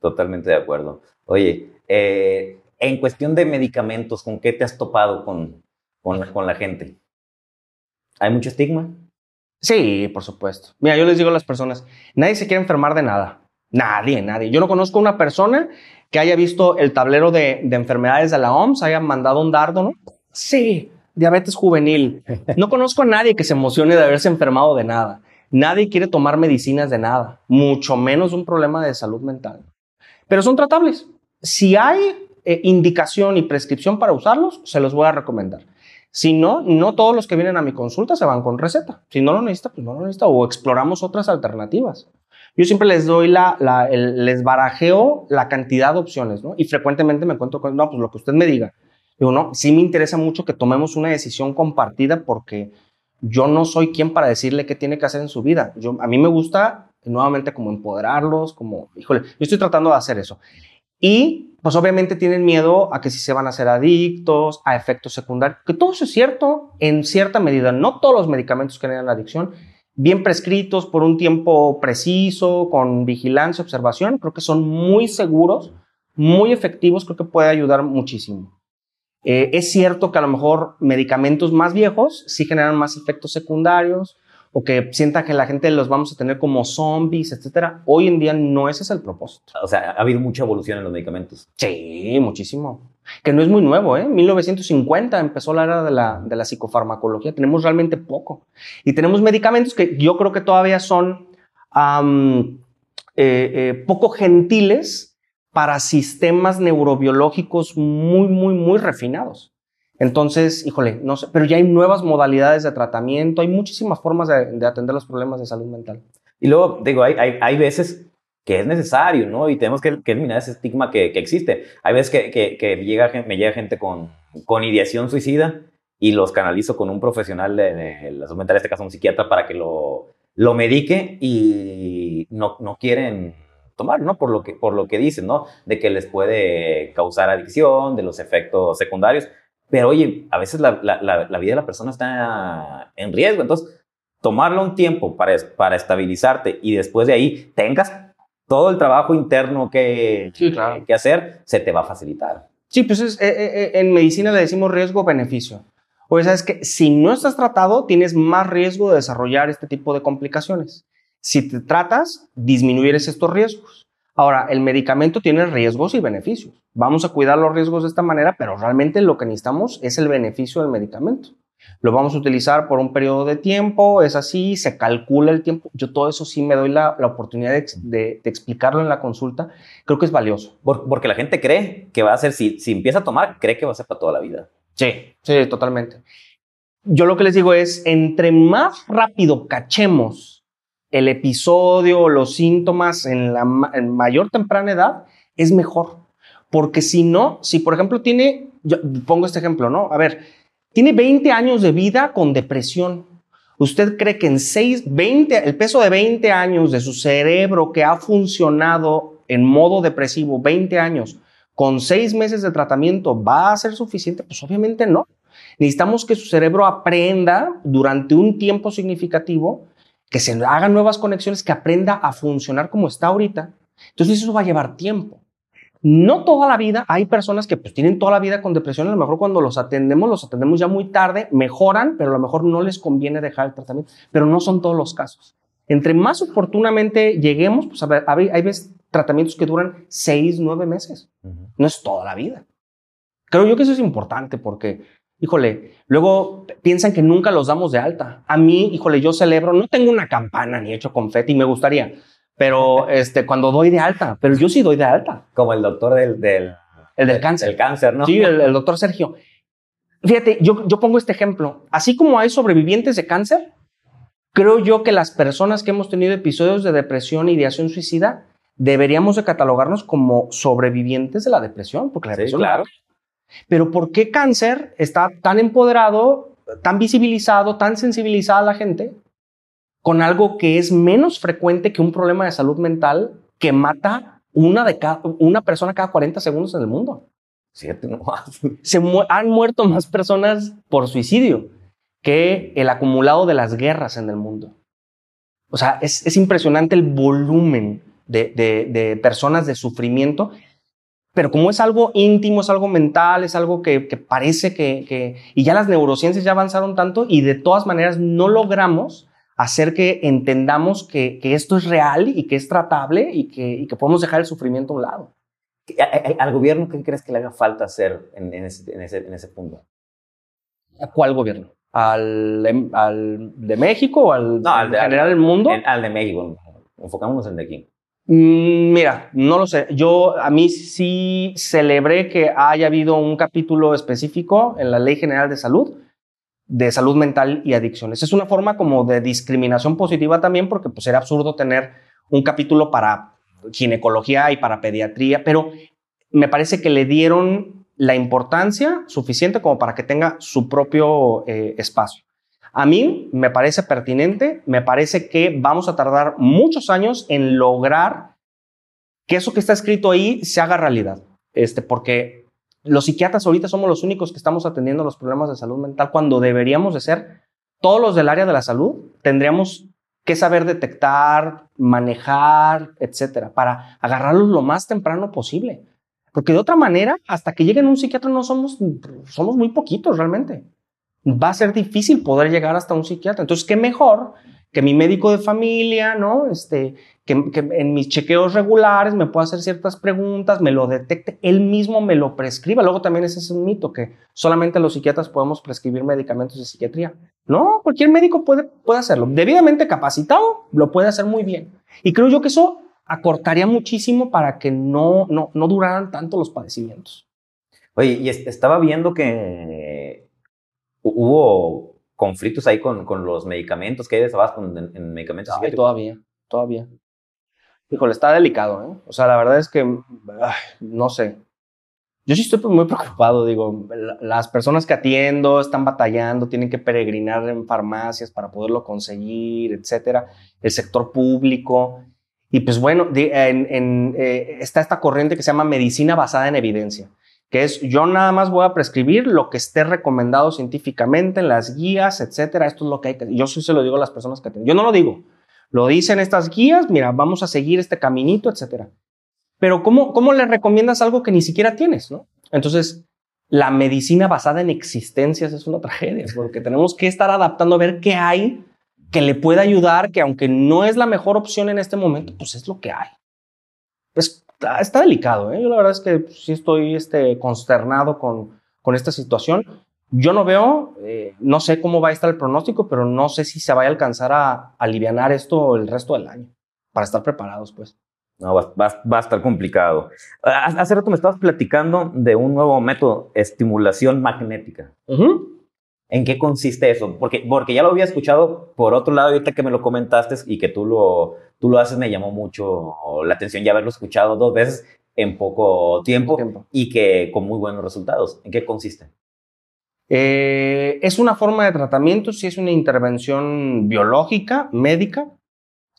Totalmente de acuerdo. Oye, eh, en cuestión de medicamentos, ¿con qué te has topado con, con, con la gente? ¿Hay mucho estigma? Sí, por supuesto. Mira, yo les digo a las personas, nadie se quiere enfermar de nada. Nadie, nadie. Yo no conozco una persona que haya visto el tablero de, de, enfermedades de la OMS, haya mandado un dardo, ¿no? Sí, diabetes juvenil. No conozco a nadie que se emocione de haberse enfermado de nada. Nadie quiere tomar medicinas de nada, mucho menos un problema de salud mental. Pero son tratables. Si hay eh, indicación y prescripción para usarlos, se los voy a recomendar. Si no, no todos los que vienen a mi consulta se van con receta. Si no lo necesita, pues no lo necesita o exploramos otras alternativas. Yo siempre les doy la, les barajeo la cantidad de opciones, ¿no? Y frecuentemente me encuentro con, no, pues lo que usted me diga. Digo, no, sí me interesa mucho que tomemos una decisión compartida porque yo no soy quien para decirle qué tiene que hacer en su vida. Yo, a mí me gusta nuevamente como empoderarlos, como, híjole, yo estoy tratando de hacer eso. Y pues obviamente tienen miedo a que si se van a hacer adictos, a efectos secundarios, que todo eso es cierto en cierta medida. No todos los medicamentos generan adicción, bien prescritos por un tiempo preciso, con vigilancia, observación, creo que son muy seguros, muy efectivos, creo que puede ayudar muchísimo. Eh, es cierto que a lo mejor medicamentos más viejos sí generan más efectos secundarios o que sientan que la gente los vamos a tener como zombies, etcétera. Hoy en día no ese es el propósito. O sea, ha habido mucha evolución en los medicamentos. Sí, muchísimo. Que no es muy nuevo, ¿eh? 1950 empezó la era de la, de la psicofarmacología. Tenemos realmente poco. Y tenemos medicamentos que yo creo que todavía son eh, eh, poco gentiles para sistemas neurobiológicos muy, muy, muy refinados. Entonces, híjole, no sé, pero ya hay nuevas modalidades de tratamiento, hay muchísimas formas de, atender los problemas de salud mental. Y luego, digo, hay, hay, hay veces que es necesario, ¿no? Y tenemos que, eliminar ese estigma que, que, existe. Hay veces que, que, que, llega, me llega gente con, con ideación suicida y los canalizo con un profesional de, de la salud mental, en este caso un psiquiatra, para que lo, lo medique y no, no quieren tomar, ¿no? Por lo que, por lo que dicen, ¿no? De que les puede causar adicción, de los efectos secundarios. Pero oye, a veces la, la, la, vida de la persona está en riesgo. Entonces, tomarlo un tiempo para, para estabilizarte y después de ahí tengas todo el trabajo interno que, que hacer, se te va a facilitar. Sí, pues es, eh, eh, eh, en medicina le decimos riesgo-beneficio. O sea, es que si no estás tratado, tienes más riesgo de desarrollar este tipo de complicaciones. Si te tratas, disminuyes estos riesgos. Ahora, el medicamento tiene riesgos y beneficios. Vamos a cuidar los riesgos de esta manera, pero realmente lo que necesitamos es el beneficio del medicamento. Lo vamos a utilizar por un periodo de tiempo, es así, se calcula el tiempo. Yo todo eso sí me doy la, oportunidad de, explicarlo en la consulta. Creo que es valioso. porque la gente cree que va a ser, si, si empieza a tomar, cree que va a ser para toda la vida. Sí, sí, totalmente. Yo lo que les digo es, entre más rápido cachemos el episodio o los síntomas en la mayor temprana edad, es mejor. Porque si no, si por ejemplo tiene, yo pongo este ejemplo, ¿no? A ver, tiene 20 años de vida con depresión. ¿Usted cree que en 6, 20, el peso de 20 años de su cerebro que ha funcionado en modo depresivo 20 años con 6 meses de tratamiento va a ser suficiente? Pues obviamente no. Necesitamos que su cerebro aprenda durante un tiempo significativo que se hagan nuevas conexiones, que aprenda a funcionar como está ahorita. Entonces eso va a llevar tiempo. No toda la vida, hay personas que pues tienen toda la vida con depresión, a lo mejor cuando los atendemos, los atendemos ya muy tarde, mejoran, pero a lo mejor no les conviene dejar el tratamiento, pero no son todos los casos. Entre más oportunamente lleguemos, pues a ver, hay, veces tratamientos que duran seis, nueve meses. No es toda la vida. Creo yo que eso es importante porque híjole, luego piensan que nunca los damos de alta. A mí, híjole, yo celebro, no tengo una campana ni hecho confeti, me gustaría, pero este, cuando doy de alta, pero yo sí doy de alta. Como el doctor del, del, el del cáncer. El cáncer, ¿no? Sí, el, doctor Sergio. Fíjate, yo, yo pongo este ejemplo. Así como hay sobrevivientes de cáncer, creo yo que las personas que hemos tenido episodios de depresión y ideación suicida, deberíamos de catalogarnos como sobrevivientes de la depresión, porque la depresión claro. Pero ¿por qué cáncer está tan empoderado, tan visibilizado, tan sensibilizada la gente con algo que es menos frecuente que un problema de salud mental que mata una, de cada, una persona cada 40 segundos en el mundo? Siete Se han muerto más personas por suicidio que el acumulado de las guerras en el mundo. O sea, es, impresionante el volumen de, de personas de sufrimiento pero como es algo íntimo, es algo mental, es algo que, parece que, Y ya las neurociencias ya avanzaron tanto y de todas maneras no logramos hacer que entendamos que, esto es real y que es tratable y que, podemos dejar el sufrimiento a un lado. ¿Al gobierno qué crees que le haga falta hacer en, ese, en ese punto? ¿A cuál gobierno? al, em, al de México o al, No, al en de- general del mundo. Al de México. Enfocámonos en el de aquí. Mm, Mira, no lo sé. Yo a mí sí celebré que haya habido un capítulo específico en la Ley General de Salud de salud mental y adicciones. Es una forma como de discriminación positiva también porque pues era absurdo tener un capítulo para ginecología y para pediatría, pero me parece que le dieron la importancia suficiente como para que tenga su propio eh, espacio. A mí me parece pertinente, me parece que vamos a tardar muchos años en lograr que eso que está escrito ahí se haga realidad. Este, porque los psiquiatras ahorita somos los únicos que estamos atendiendo los problemas de salud mental cuando deberíamos de ser todos los del área de la salud. Tendríamos que saber detectar, manejar, etcétera, para agarrarlos lo más temprano posible. Porque de otra manera, hasta que lleguen un psiquiatra no somos, somos muy poquitos realmente va a ser difícil poder llegar hasta un psiquiatra. Entonces, qué mejor que mi médico de familia, ¿no? Este, que, en mis chequeos regulares me pueda hacer ciertas preguntas, me lo detecte, él mismo me lo prescriba. Luego también ese es un mito que solamente los psiquiatras podemos prescribir medicamentos de psiquiatría. No, cualquier médico puede, puede hacerlo. Debidamente capacitado, lo puede hacer muy bien. Y creo yo que eso acortaría muchísimo para que no, no, no duraran tanto los padecimientos. Oye, y es- estaba viendo que hubo conflictos ahí con, con los medicamentos que hay desabasto en, en medicamentos Ay, todavía, todavía. Híjole, está delicado, ¿eh? O sea, la verdad es que, ay, no sé. Yo sí estoy pues, muy preocupado, digo, la- las personas que atiendo están batallando, tienen que peregrinar en farmacias para poderlo conseguir, etcétera. El sector público. Y pues bueno, en- en, eh, está esta corriente que se llama medicina basada en evidencia, que es yo nada más voy a prescribir lo que esté recomendado científicamente en las guías, etcétera. Esto es lo que hay que Yo sí se lo digo a las personas que atiendo. Yo no lo digo. Lo dicen estas guías, mira, vamos a seguir este caminito, etcétera. Pero ¿cómo, ¿cómo le recomiendas algo que ni siquiera tienes, no? Entonces, la medicina basada en existencias es una tragedia, porque tenemos que estar adaptando a ver qué hay que le pueda ayudar, que aunque no es la mejor opción en este momento, pues es lo que hay. Pues está, está delicado, ¿eh? Yo la verdad es que sí estoy este, consternado con, con esta situación. Yo no veo, eh, no sé cómo va a estar el pronóstico, pero no sé si se vaya a alcanzar a aliviar esto el resto del año, para estar preparados, pues. No, va, va- va a estar complicado. Hace rato me estabas platicando de un nuevo método, estimulación magnética. ¿En qué consiste eso? Porque, porque ya lo había escuchado por otro lado, ahorita que me lo comentaste y que tú lo, tú lo haces, me llamó mucho la atención ya haberlo escuchado dos veces en poco tiempo, Tiempo. y que con muy buenos resultados. ¿En qué consiste? Eh, es una forma de tratamiento, sí es una intervención biológica, médica,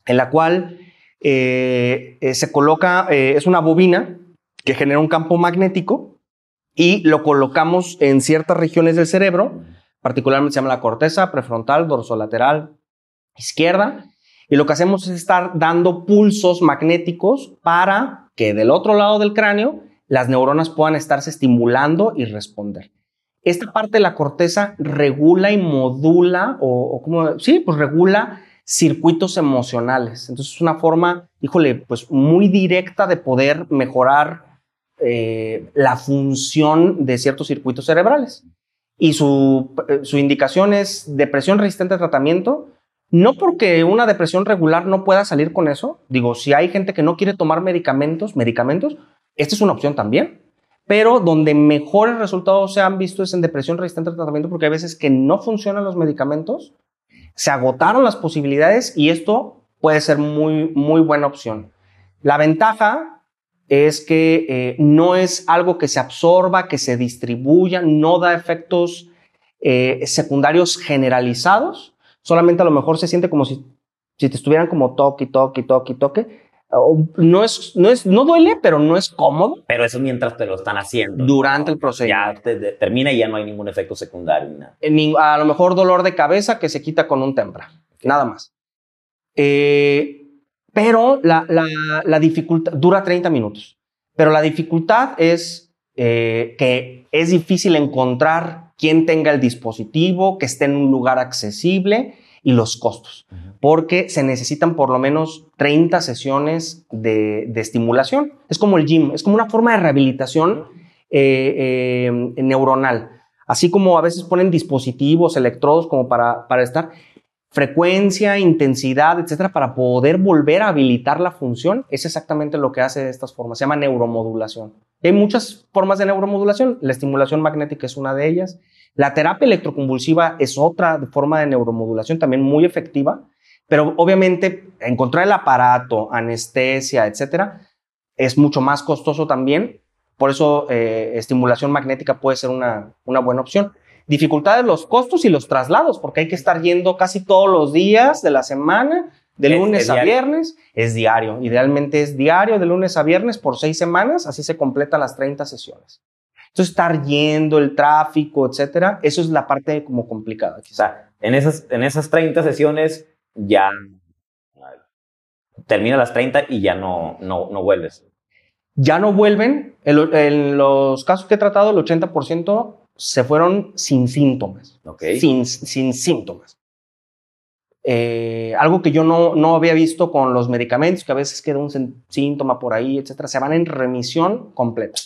en la cual eh, eh, se coloca, es una bobina que genera un campo magnético y lo colocamos en ciertas regiones del cerebro, particularmente se llama la corteza prefrontal, dorsolateral, izquierda, y lo que hacemos es estar dando pulsos magnéticos para que del otro lado del cráneo las neuronas puedan estarse estimulando y responder. Esta parte de la corteza regula y modula, o, o como, sí, pues regula circuitos emocionales. Entonces es una forma, híjole, pues muy directa de poder mejorar eh, la función de ciertos circuitos cerebrales. Y su, eh, su indicación es depresión resistente a tratamiento, no porque una depresión regular no pueda salir con eso. Digo, si hay gente que no quiere tomar medicamentos, medicamentos, esta es una opción también. Pero donde mejores resultados se han visto es en depresión resistente al tratamiento, porque hay veces que no funcionan los medicamentos, se agotaron las posibilidades y esto puede ser muy, muy buena opción. La ventaja es que eh, no es algo que se absorba, que se distribuya, no da efectos eh, secundarios generalizados, solamente a lo mejor se siente como si, si te estuvieran como toque, toque, toque, toque. No, es, no, es, no duele, pero no es cómodo Pero eso mientras te lo están haciendo. durante el Ya procedimiento. te- te- termina y ya no hay ningún efecto secundario. nada. Ni- a lo mejor dolor de cabeza que se quita con un tempra, nada más. Eh, pero la, la, la dificultad dura 30 minutos. Pero la dificultad es eh, que es difícil encontrar quien tenga el dispositivo, que esté en un lugar accesible y los costos, porque se necesitan por lo menos 30 sesiones de, de estimulación. Es como el gym, es como una forma de rehabilitación eh, eh, neuronal. Así como a veces ponen dispositivos, electrodos como para, para estar frecuencia, intensidad, etcétera, para poder volver a habilitar la función, es exactamente lo que hace estas formas. Se llama neuromodulación. hay muchas formas de neuromodulación. La estimulación magnética es una de ellas. La terapia electroconvulsiva es otra forma de neuromodulación también muy efectiva, pero obviamente encontrar el aparato, anestesia, etcétera, es mucho más costoso también. Por eso eh, estimulación magnética puede ser una buena opción dificultades los costos y los traslados, porque hay que estar yendo casi todos los días de la semana, de lunes a viernes, es diario. Idealmente es diario, de lunes a viernes por seis semanas, así se completan las 30 sesiones. Entonces, estar yendo, el tráfico, etcétera, eso es la parte como complicada. O sea, en esas, en esas 30 sesiones ya termina las 30 y ya no, no, no vuelves. Ya no vuelven. En, en los casos que he tratado, el 80% se fueron sin síntomas. Sin, sin síntomas. Eh, algo que yo no, no había visto con los medicamentos, que a veces queda un síntoma por ahí, etcétera, se van en remisión completa.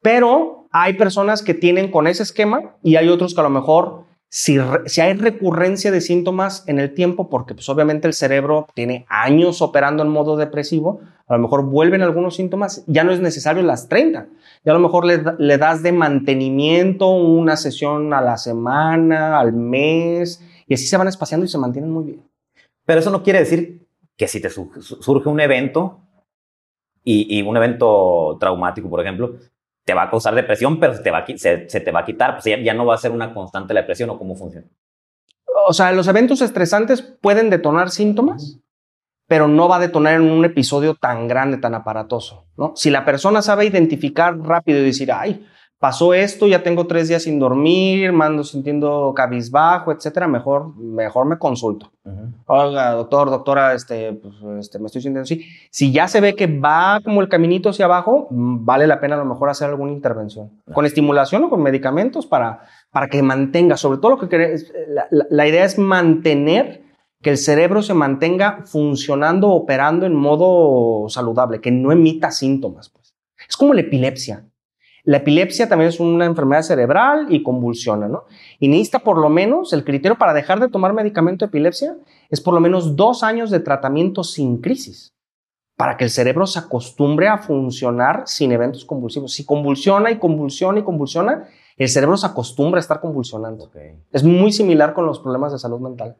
Pero hay personas que tienen con ese esquema y hay otros que a lo mejor si, si, hay recurrencia de síntomas en el tiempo, porque pues obviamente el cerebro tiene años operando en modo depresivo, a lo mejor vuelven algunos síntomas, ya no es necesario las 30, ya a lo mejor le, le das de mantenimiento una sesión a la semana, al mes, y así se van espaciando y se mantienen muy bien. Pero eso no quiere decir que si te surge un evento y, y un evento traumático, por ejemplo, te va a causar depresión, pero se te va a, se, te va a quitar, pues ya, no va a ser una constante la depresión o cómo funciona. O sea, los eventos estresantes pueden detonar síntomas, pero no va a detonar en un episodio tan grande, tan aparatoso, ¿no? Si la persona sabe identificar rápido y decir, ay, pasó esto, ya tengo tres días sin dormir, mando sintiendo cabizbajo, etcétera, mejor, mejor me consulto. Oiga, doctor, doctora, este, pues, este, me estoy sintiendo así. Si ya se ve que va como el caminito hacia abajo, mm, vale la pena a lo mejor hacer alguna intervención. Con estimulación o con medicamentos para, para que mantenga, sobre todo lo que la, la idea es mantener que el cerebro se mantenga funcionando, operando en modo saludable, que no emita síntomas. Pues. Es como la epilepsia. La epilepsia también es una enfermedad cerebral y convulsiona, ¿no? Y necesita por lo menos, el criterio para dejar de tomar medicamento de epilepsia es por lo menos dos años de tratamiento sin crisis, para que el cerebro se acostumbre a funcionar sin eventos convulsivos. Si convulsiona y convulsiona y convulsiona, el cerebro se acostumbra a estar convulsionando. Es muy similar con los problemas de salud mental.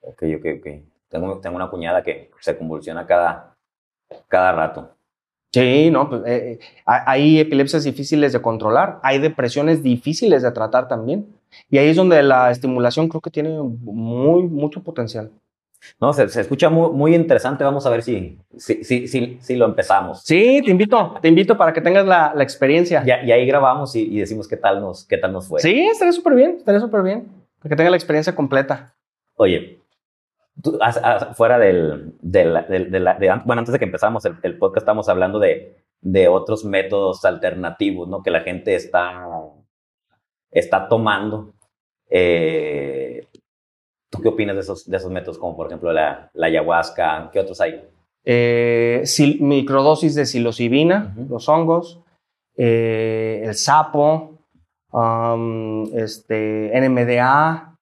Ok, ok, ok. Tengo, tengo una cuñada que se convulsiona cada, cada rato. Sí, no, pues, eh, eh, hay epilepsias difíciles de controlar, hay depresiones difíciles de tratar también. Y ahí es donde la estimulación creo que tiene muy, mucho potencial. No, se, escucha muy, muy, interesante. Vamos a ver si, si, si, si, lo empezamos. Sí, te invito, te invito para que tengas la, la experiencia. Y, y, ahí grabamos y, decimos qué tal nos, qué tal nos fue. Sí, estaría súper bien, estaría súper bien. Para que tenga la experiencia completa. Oye, fuera del, bueno, antes de que empezamos el, podcast, estamos hablando de, de, otros métodos alternativos, ¿no? Que la gente está, está tomando. Eh, ¿Tú qué opinas de esos, de esos métodos, como por ejemplo la, la ayahuasca? ¿Qué otros hay? Eh, microdosis de psilocibina, los hongos, eh, el sapo, um, este, NMDA,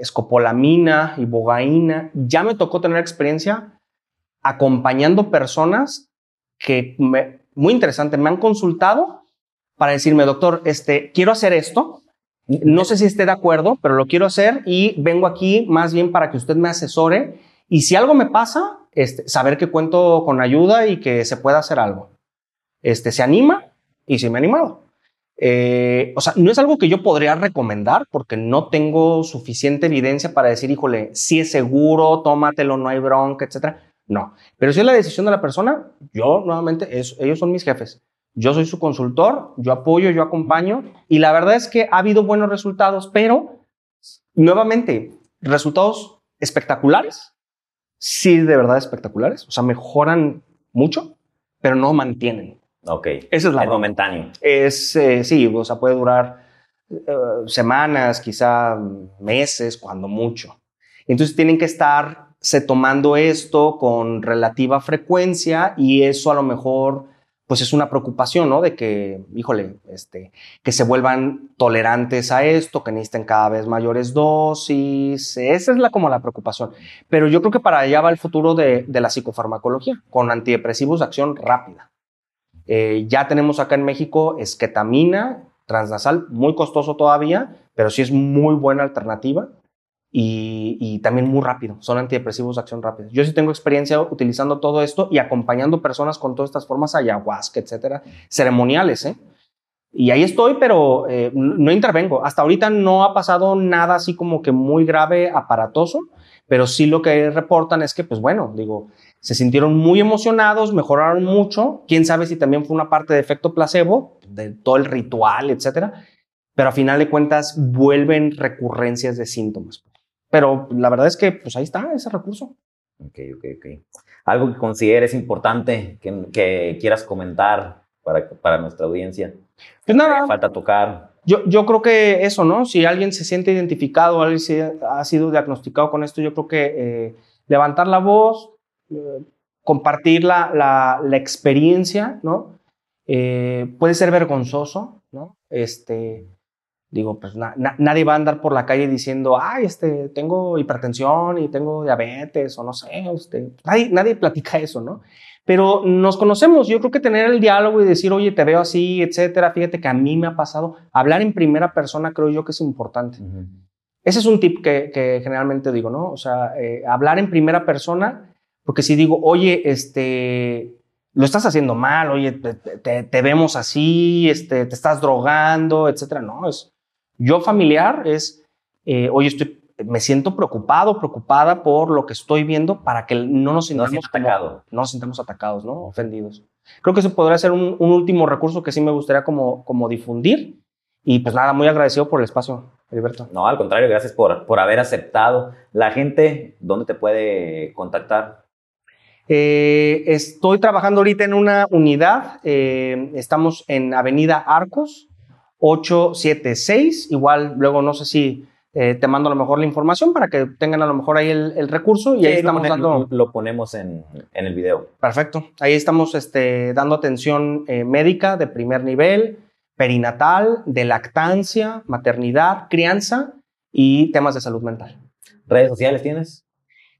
escopolamina, ibogaína. Ya me tocó tener experiencia acompañando personas que, muy interesante, me han consultado para decirme, doctor, este, quiero hacer esto. No sé si esté de acuerdo, pero lo quiero hacer y vengo aquí más bien para que usted me asesore. Y si algo me pasa, este, saber que cuento con ayuda y que se pueda hacer algo. Este, se anima y sí me ha animado. Eh, o sea, no es algo que yo podría recomendar porque no tengo suficiente evidencia para decir, híjole, si es seguro, tómatelo, no hay bronca, etcétera. No, pero si es la decisión de la persona, yo nuevamente, ellos son mis jefes. Yo soy su consultor, yo apoyo, yo acompaño y la verdad es que ha habido buenos resultados, pero nuevamente, resultados espectaculares, sí, de verdad espectaculares, o sea, mejoran mucho, pero no mantienen. Ok. Esa es la. Es momentáneo. Es, eh, sí, o sea, puede durar eh, semanas, quizá meses, cuando mucho. Entonces tienen que estarse tomando esto con relativa frecuencia y eso a lo mejor pues es una preocupación, ¿no? De que, híjole, este, que se vuelvan tolerantes a esto, que necesiten cada vez mayores dosis. Esa es la, como la preocupación. Pero yo creo que para allá va el futuro de, la psicofarmacología, con antidepresivos de acción rápida. Eh, ya tenemos acá en México esquetamina transnasal, muy costoso todavía, pero sí es muy buena alternativa y, también muy rápido. Son antidepresivos de acción rápida. Yo sí tengo experiencia utilizando todo esto y acompañando personas con todas estas formas, ayahuasca, etcétera, ceremoniales, ¿eh? Y ahí estoy, pero eh, no intervengo. Hasta ahorita no ha pasado nada así como que muy grave, aparatoso, pero sí lo que reportan es que, pues bueno, digo, se sintieron muy emocionados, mejoraron mucho. Quién sabe si también fue una parte de efecto placebo, de todo el ritual, etcétera. Pero a final de cuentas vuelven recurrencias de síntomas. Pero la verdad es que, pues ahí está ese recurso. Ok, ok, ok. Algo que consideres importante que, quieras comentar para, para nuestra audiencia. Pues nada. Falta tocar. Yo, yo creo que eso, ¿no? Si alguien se siente identificado, alguien ha sido diagnosticado con esto, yo creo que eh, levantar la voz, compartir la, la, la, experiencia, ¿no? Eh, puede ser vergonzoso, ¿no? Este, Digo, pues nadie va a andar por la calle diciendo, ay, este, tengo hipertensión y tengo diabetes o no sé, usted, nadie, nadie platica eso, ¿no? Pero nos conocemos, yo creo que tener el diálogo y decir, oye, te veo así, etcétera, fíjate que a mí me ha pasado, hablar en primera persona creo yo que es importante. Ese es un tip que, que, generalmente digo, ¿no? O sea, eh, hablar en primera persona, porque si digo, oye, este, lo estás haciendo mal, oye, te, te, vemos así, este, te estás drogando, etcétera, no, es yo familiar es, eh, oye, estoy, me siento preocupado, preocupada por lo que estoy viendo para que no nos sintamos atacados, no nos sintamos atacados, ¿no? Ofendidos. Creo que ese podría ser un, último recurso que sí me gustaría como, como difundir. Y pues nada, muy agradecido por el espacio, Heriberto. No, al contrario, gracias por, por haber aceptado. La gente, ¿dónde te puede contactar? Eh, estoy trabajando ahorita en una unidad. Eh, estamos en Avenida Arcos, 876. Igual luego no sé si eh, te mando a lo mejor la información para que tengan a lo mejor ahí el, recurso y ahí estamos dando... Lo ponemos en, el video. Perfecto. Ahí estamos este, dando atención médica de primer nivel, perinatal, de lactancia, maternidad, crianza y temas de salud mental. ¿Redes sociales tienes?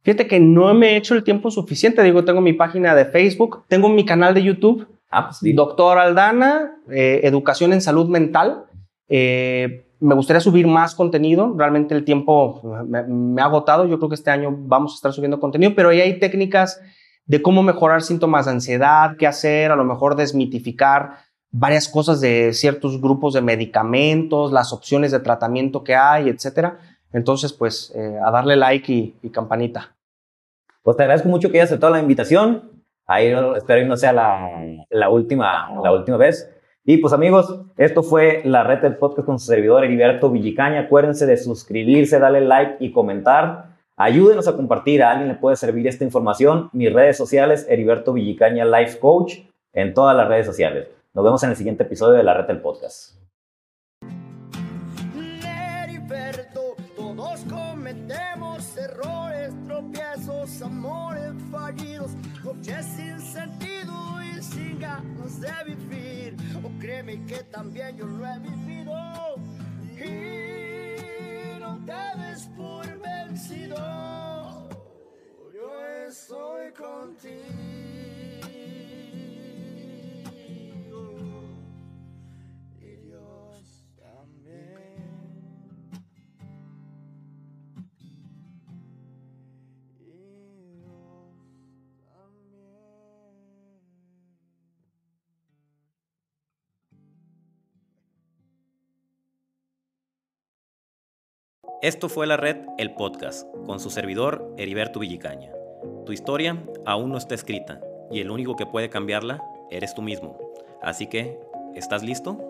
Fíjate que no me he hecho el tiempo suficiente. Digo, tengo mi página de Facebook, tengo mi canal de YouTube Ah, pues Doctor Aldana, eh, educación en salud mental. Eh, me gustaría subir más contenido. Realmente el tiempo me, ha agotado. Yo creo que este año vamos a estar subiendo contenido, pero ahí hay técnicas de cómo mejorar síntomas de ansiedad, qué hacer, a lo mejor desmitificar varias cosas de ciertos grupos de medicamentos, las opciones de tratamiento que hay, etcétera. Entonces, pues, eh, a darle like y, campanita. Pues te agradezco mucho que hayas aceptado la invitación. Ahí espero que no sea la, última, la última vez. Y pues amigos, esto fue la red del podcast con su servidor Heriberto Villicaña. Acuérdense de suscribirse, darle like y comentar. Ayúdenos a compartir, a alguien le puede servir esta información. Mis redes sociales, Heriberto Villicaña Life Coach, en todas las redes sociales. Nos vemos en el siguiente episodio de la red del podcast. De vivir. O créeme que también yo lo he vivido. Y no te ves por vencido. Yo estoy contigo. Esto fue la red El Podcast, con su servidor Heriberto Villicaña. Tu historia aún no está escrita y el único que puede cambiarla eres tú mismo. Así que, ¿estás listo?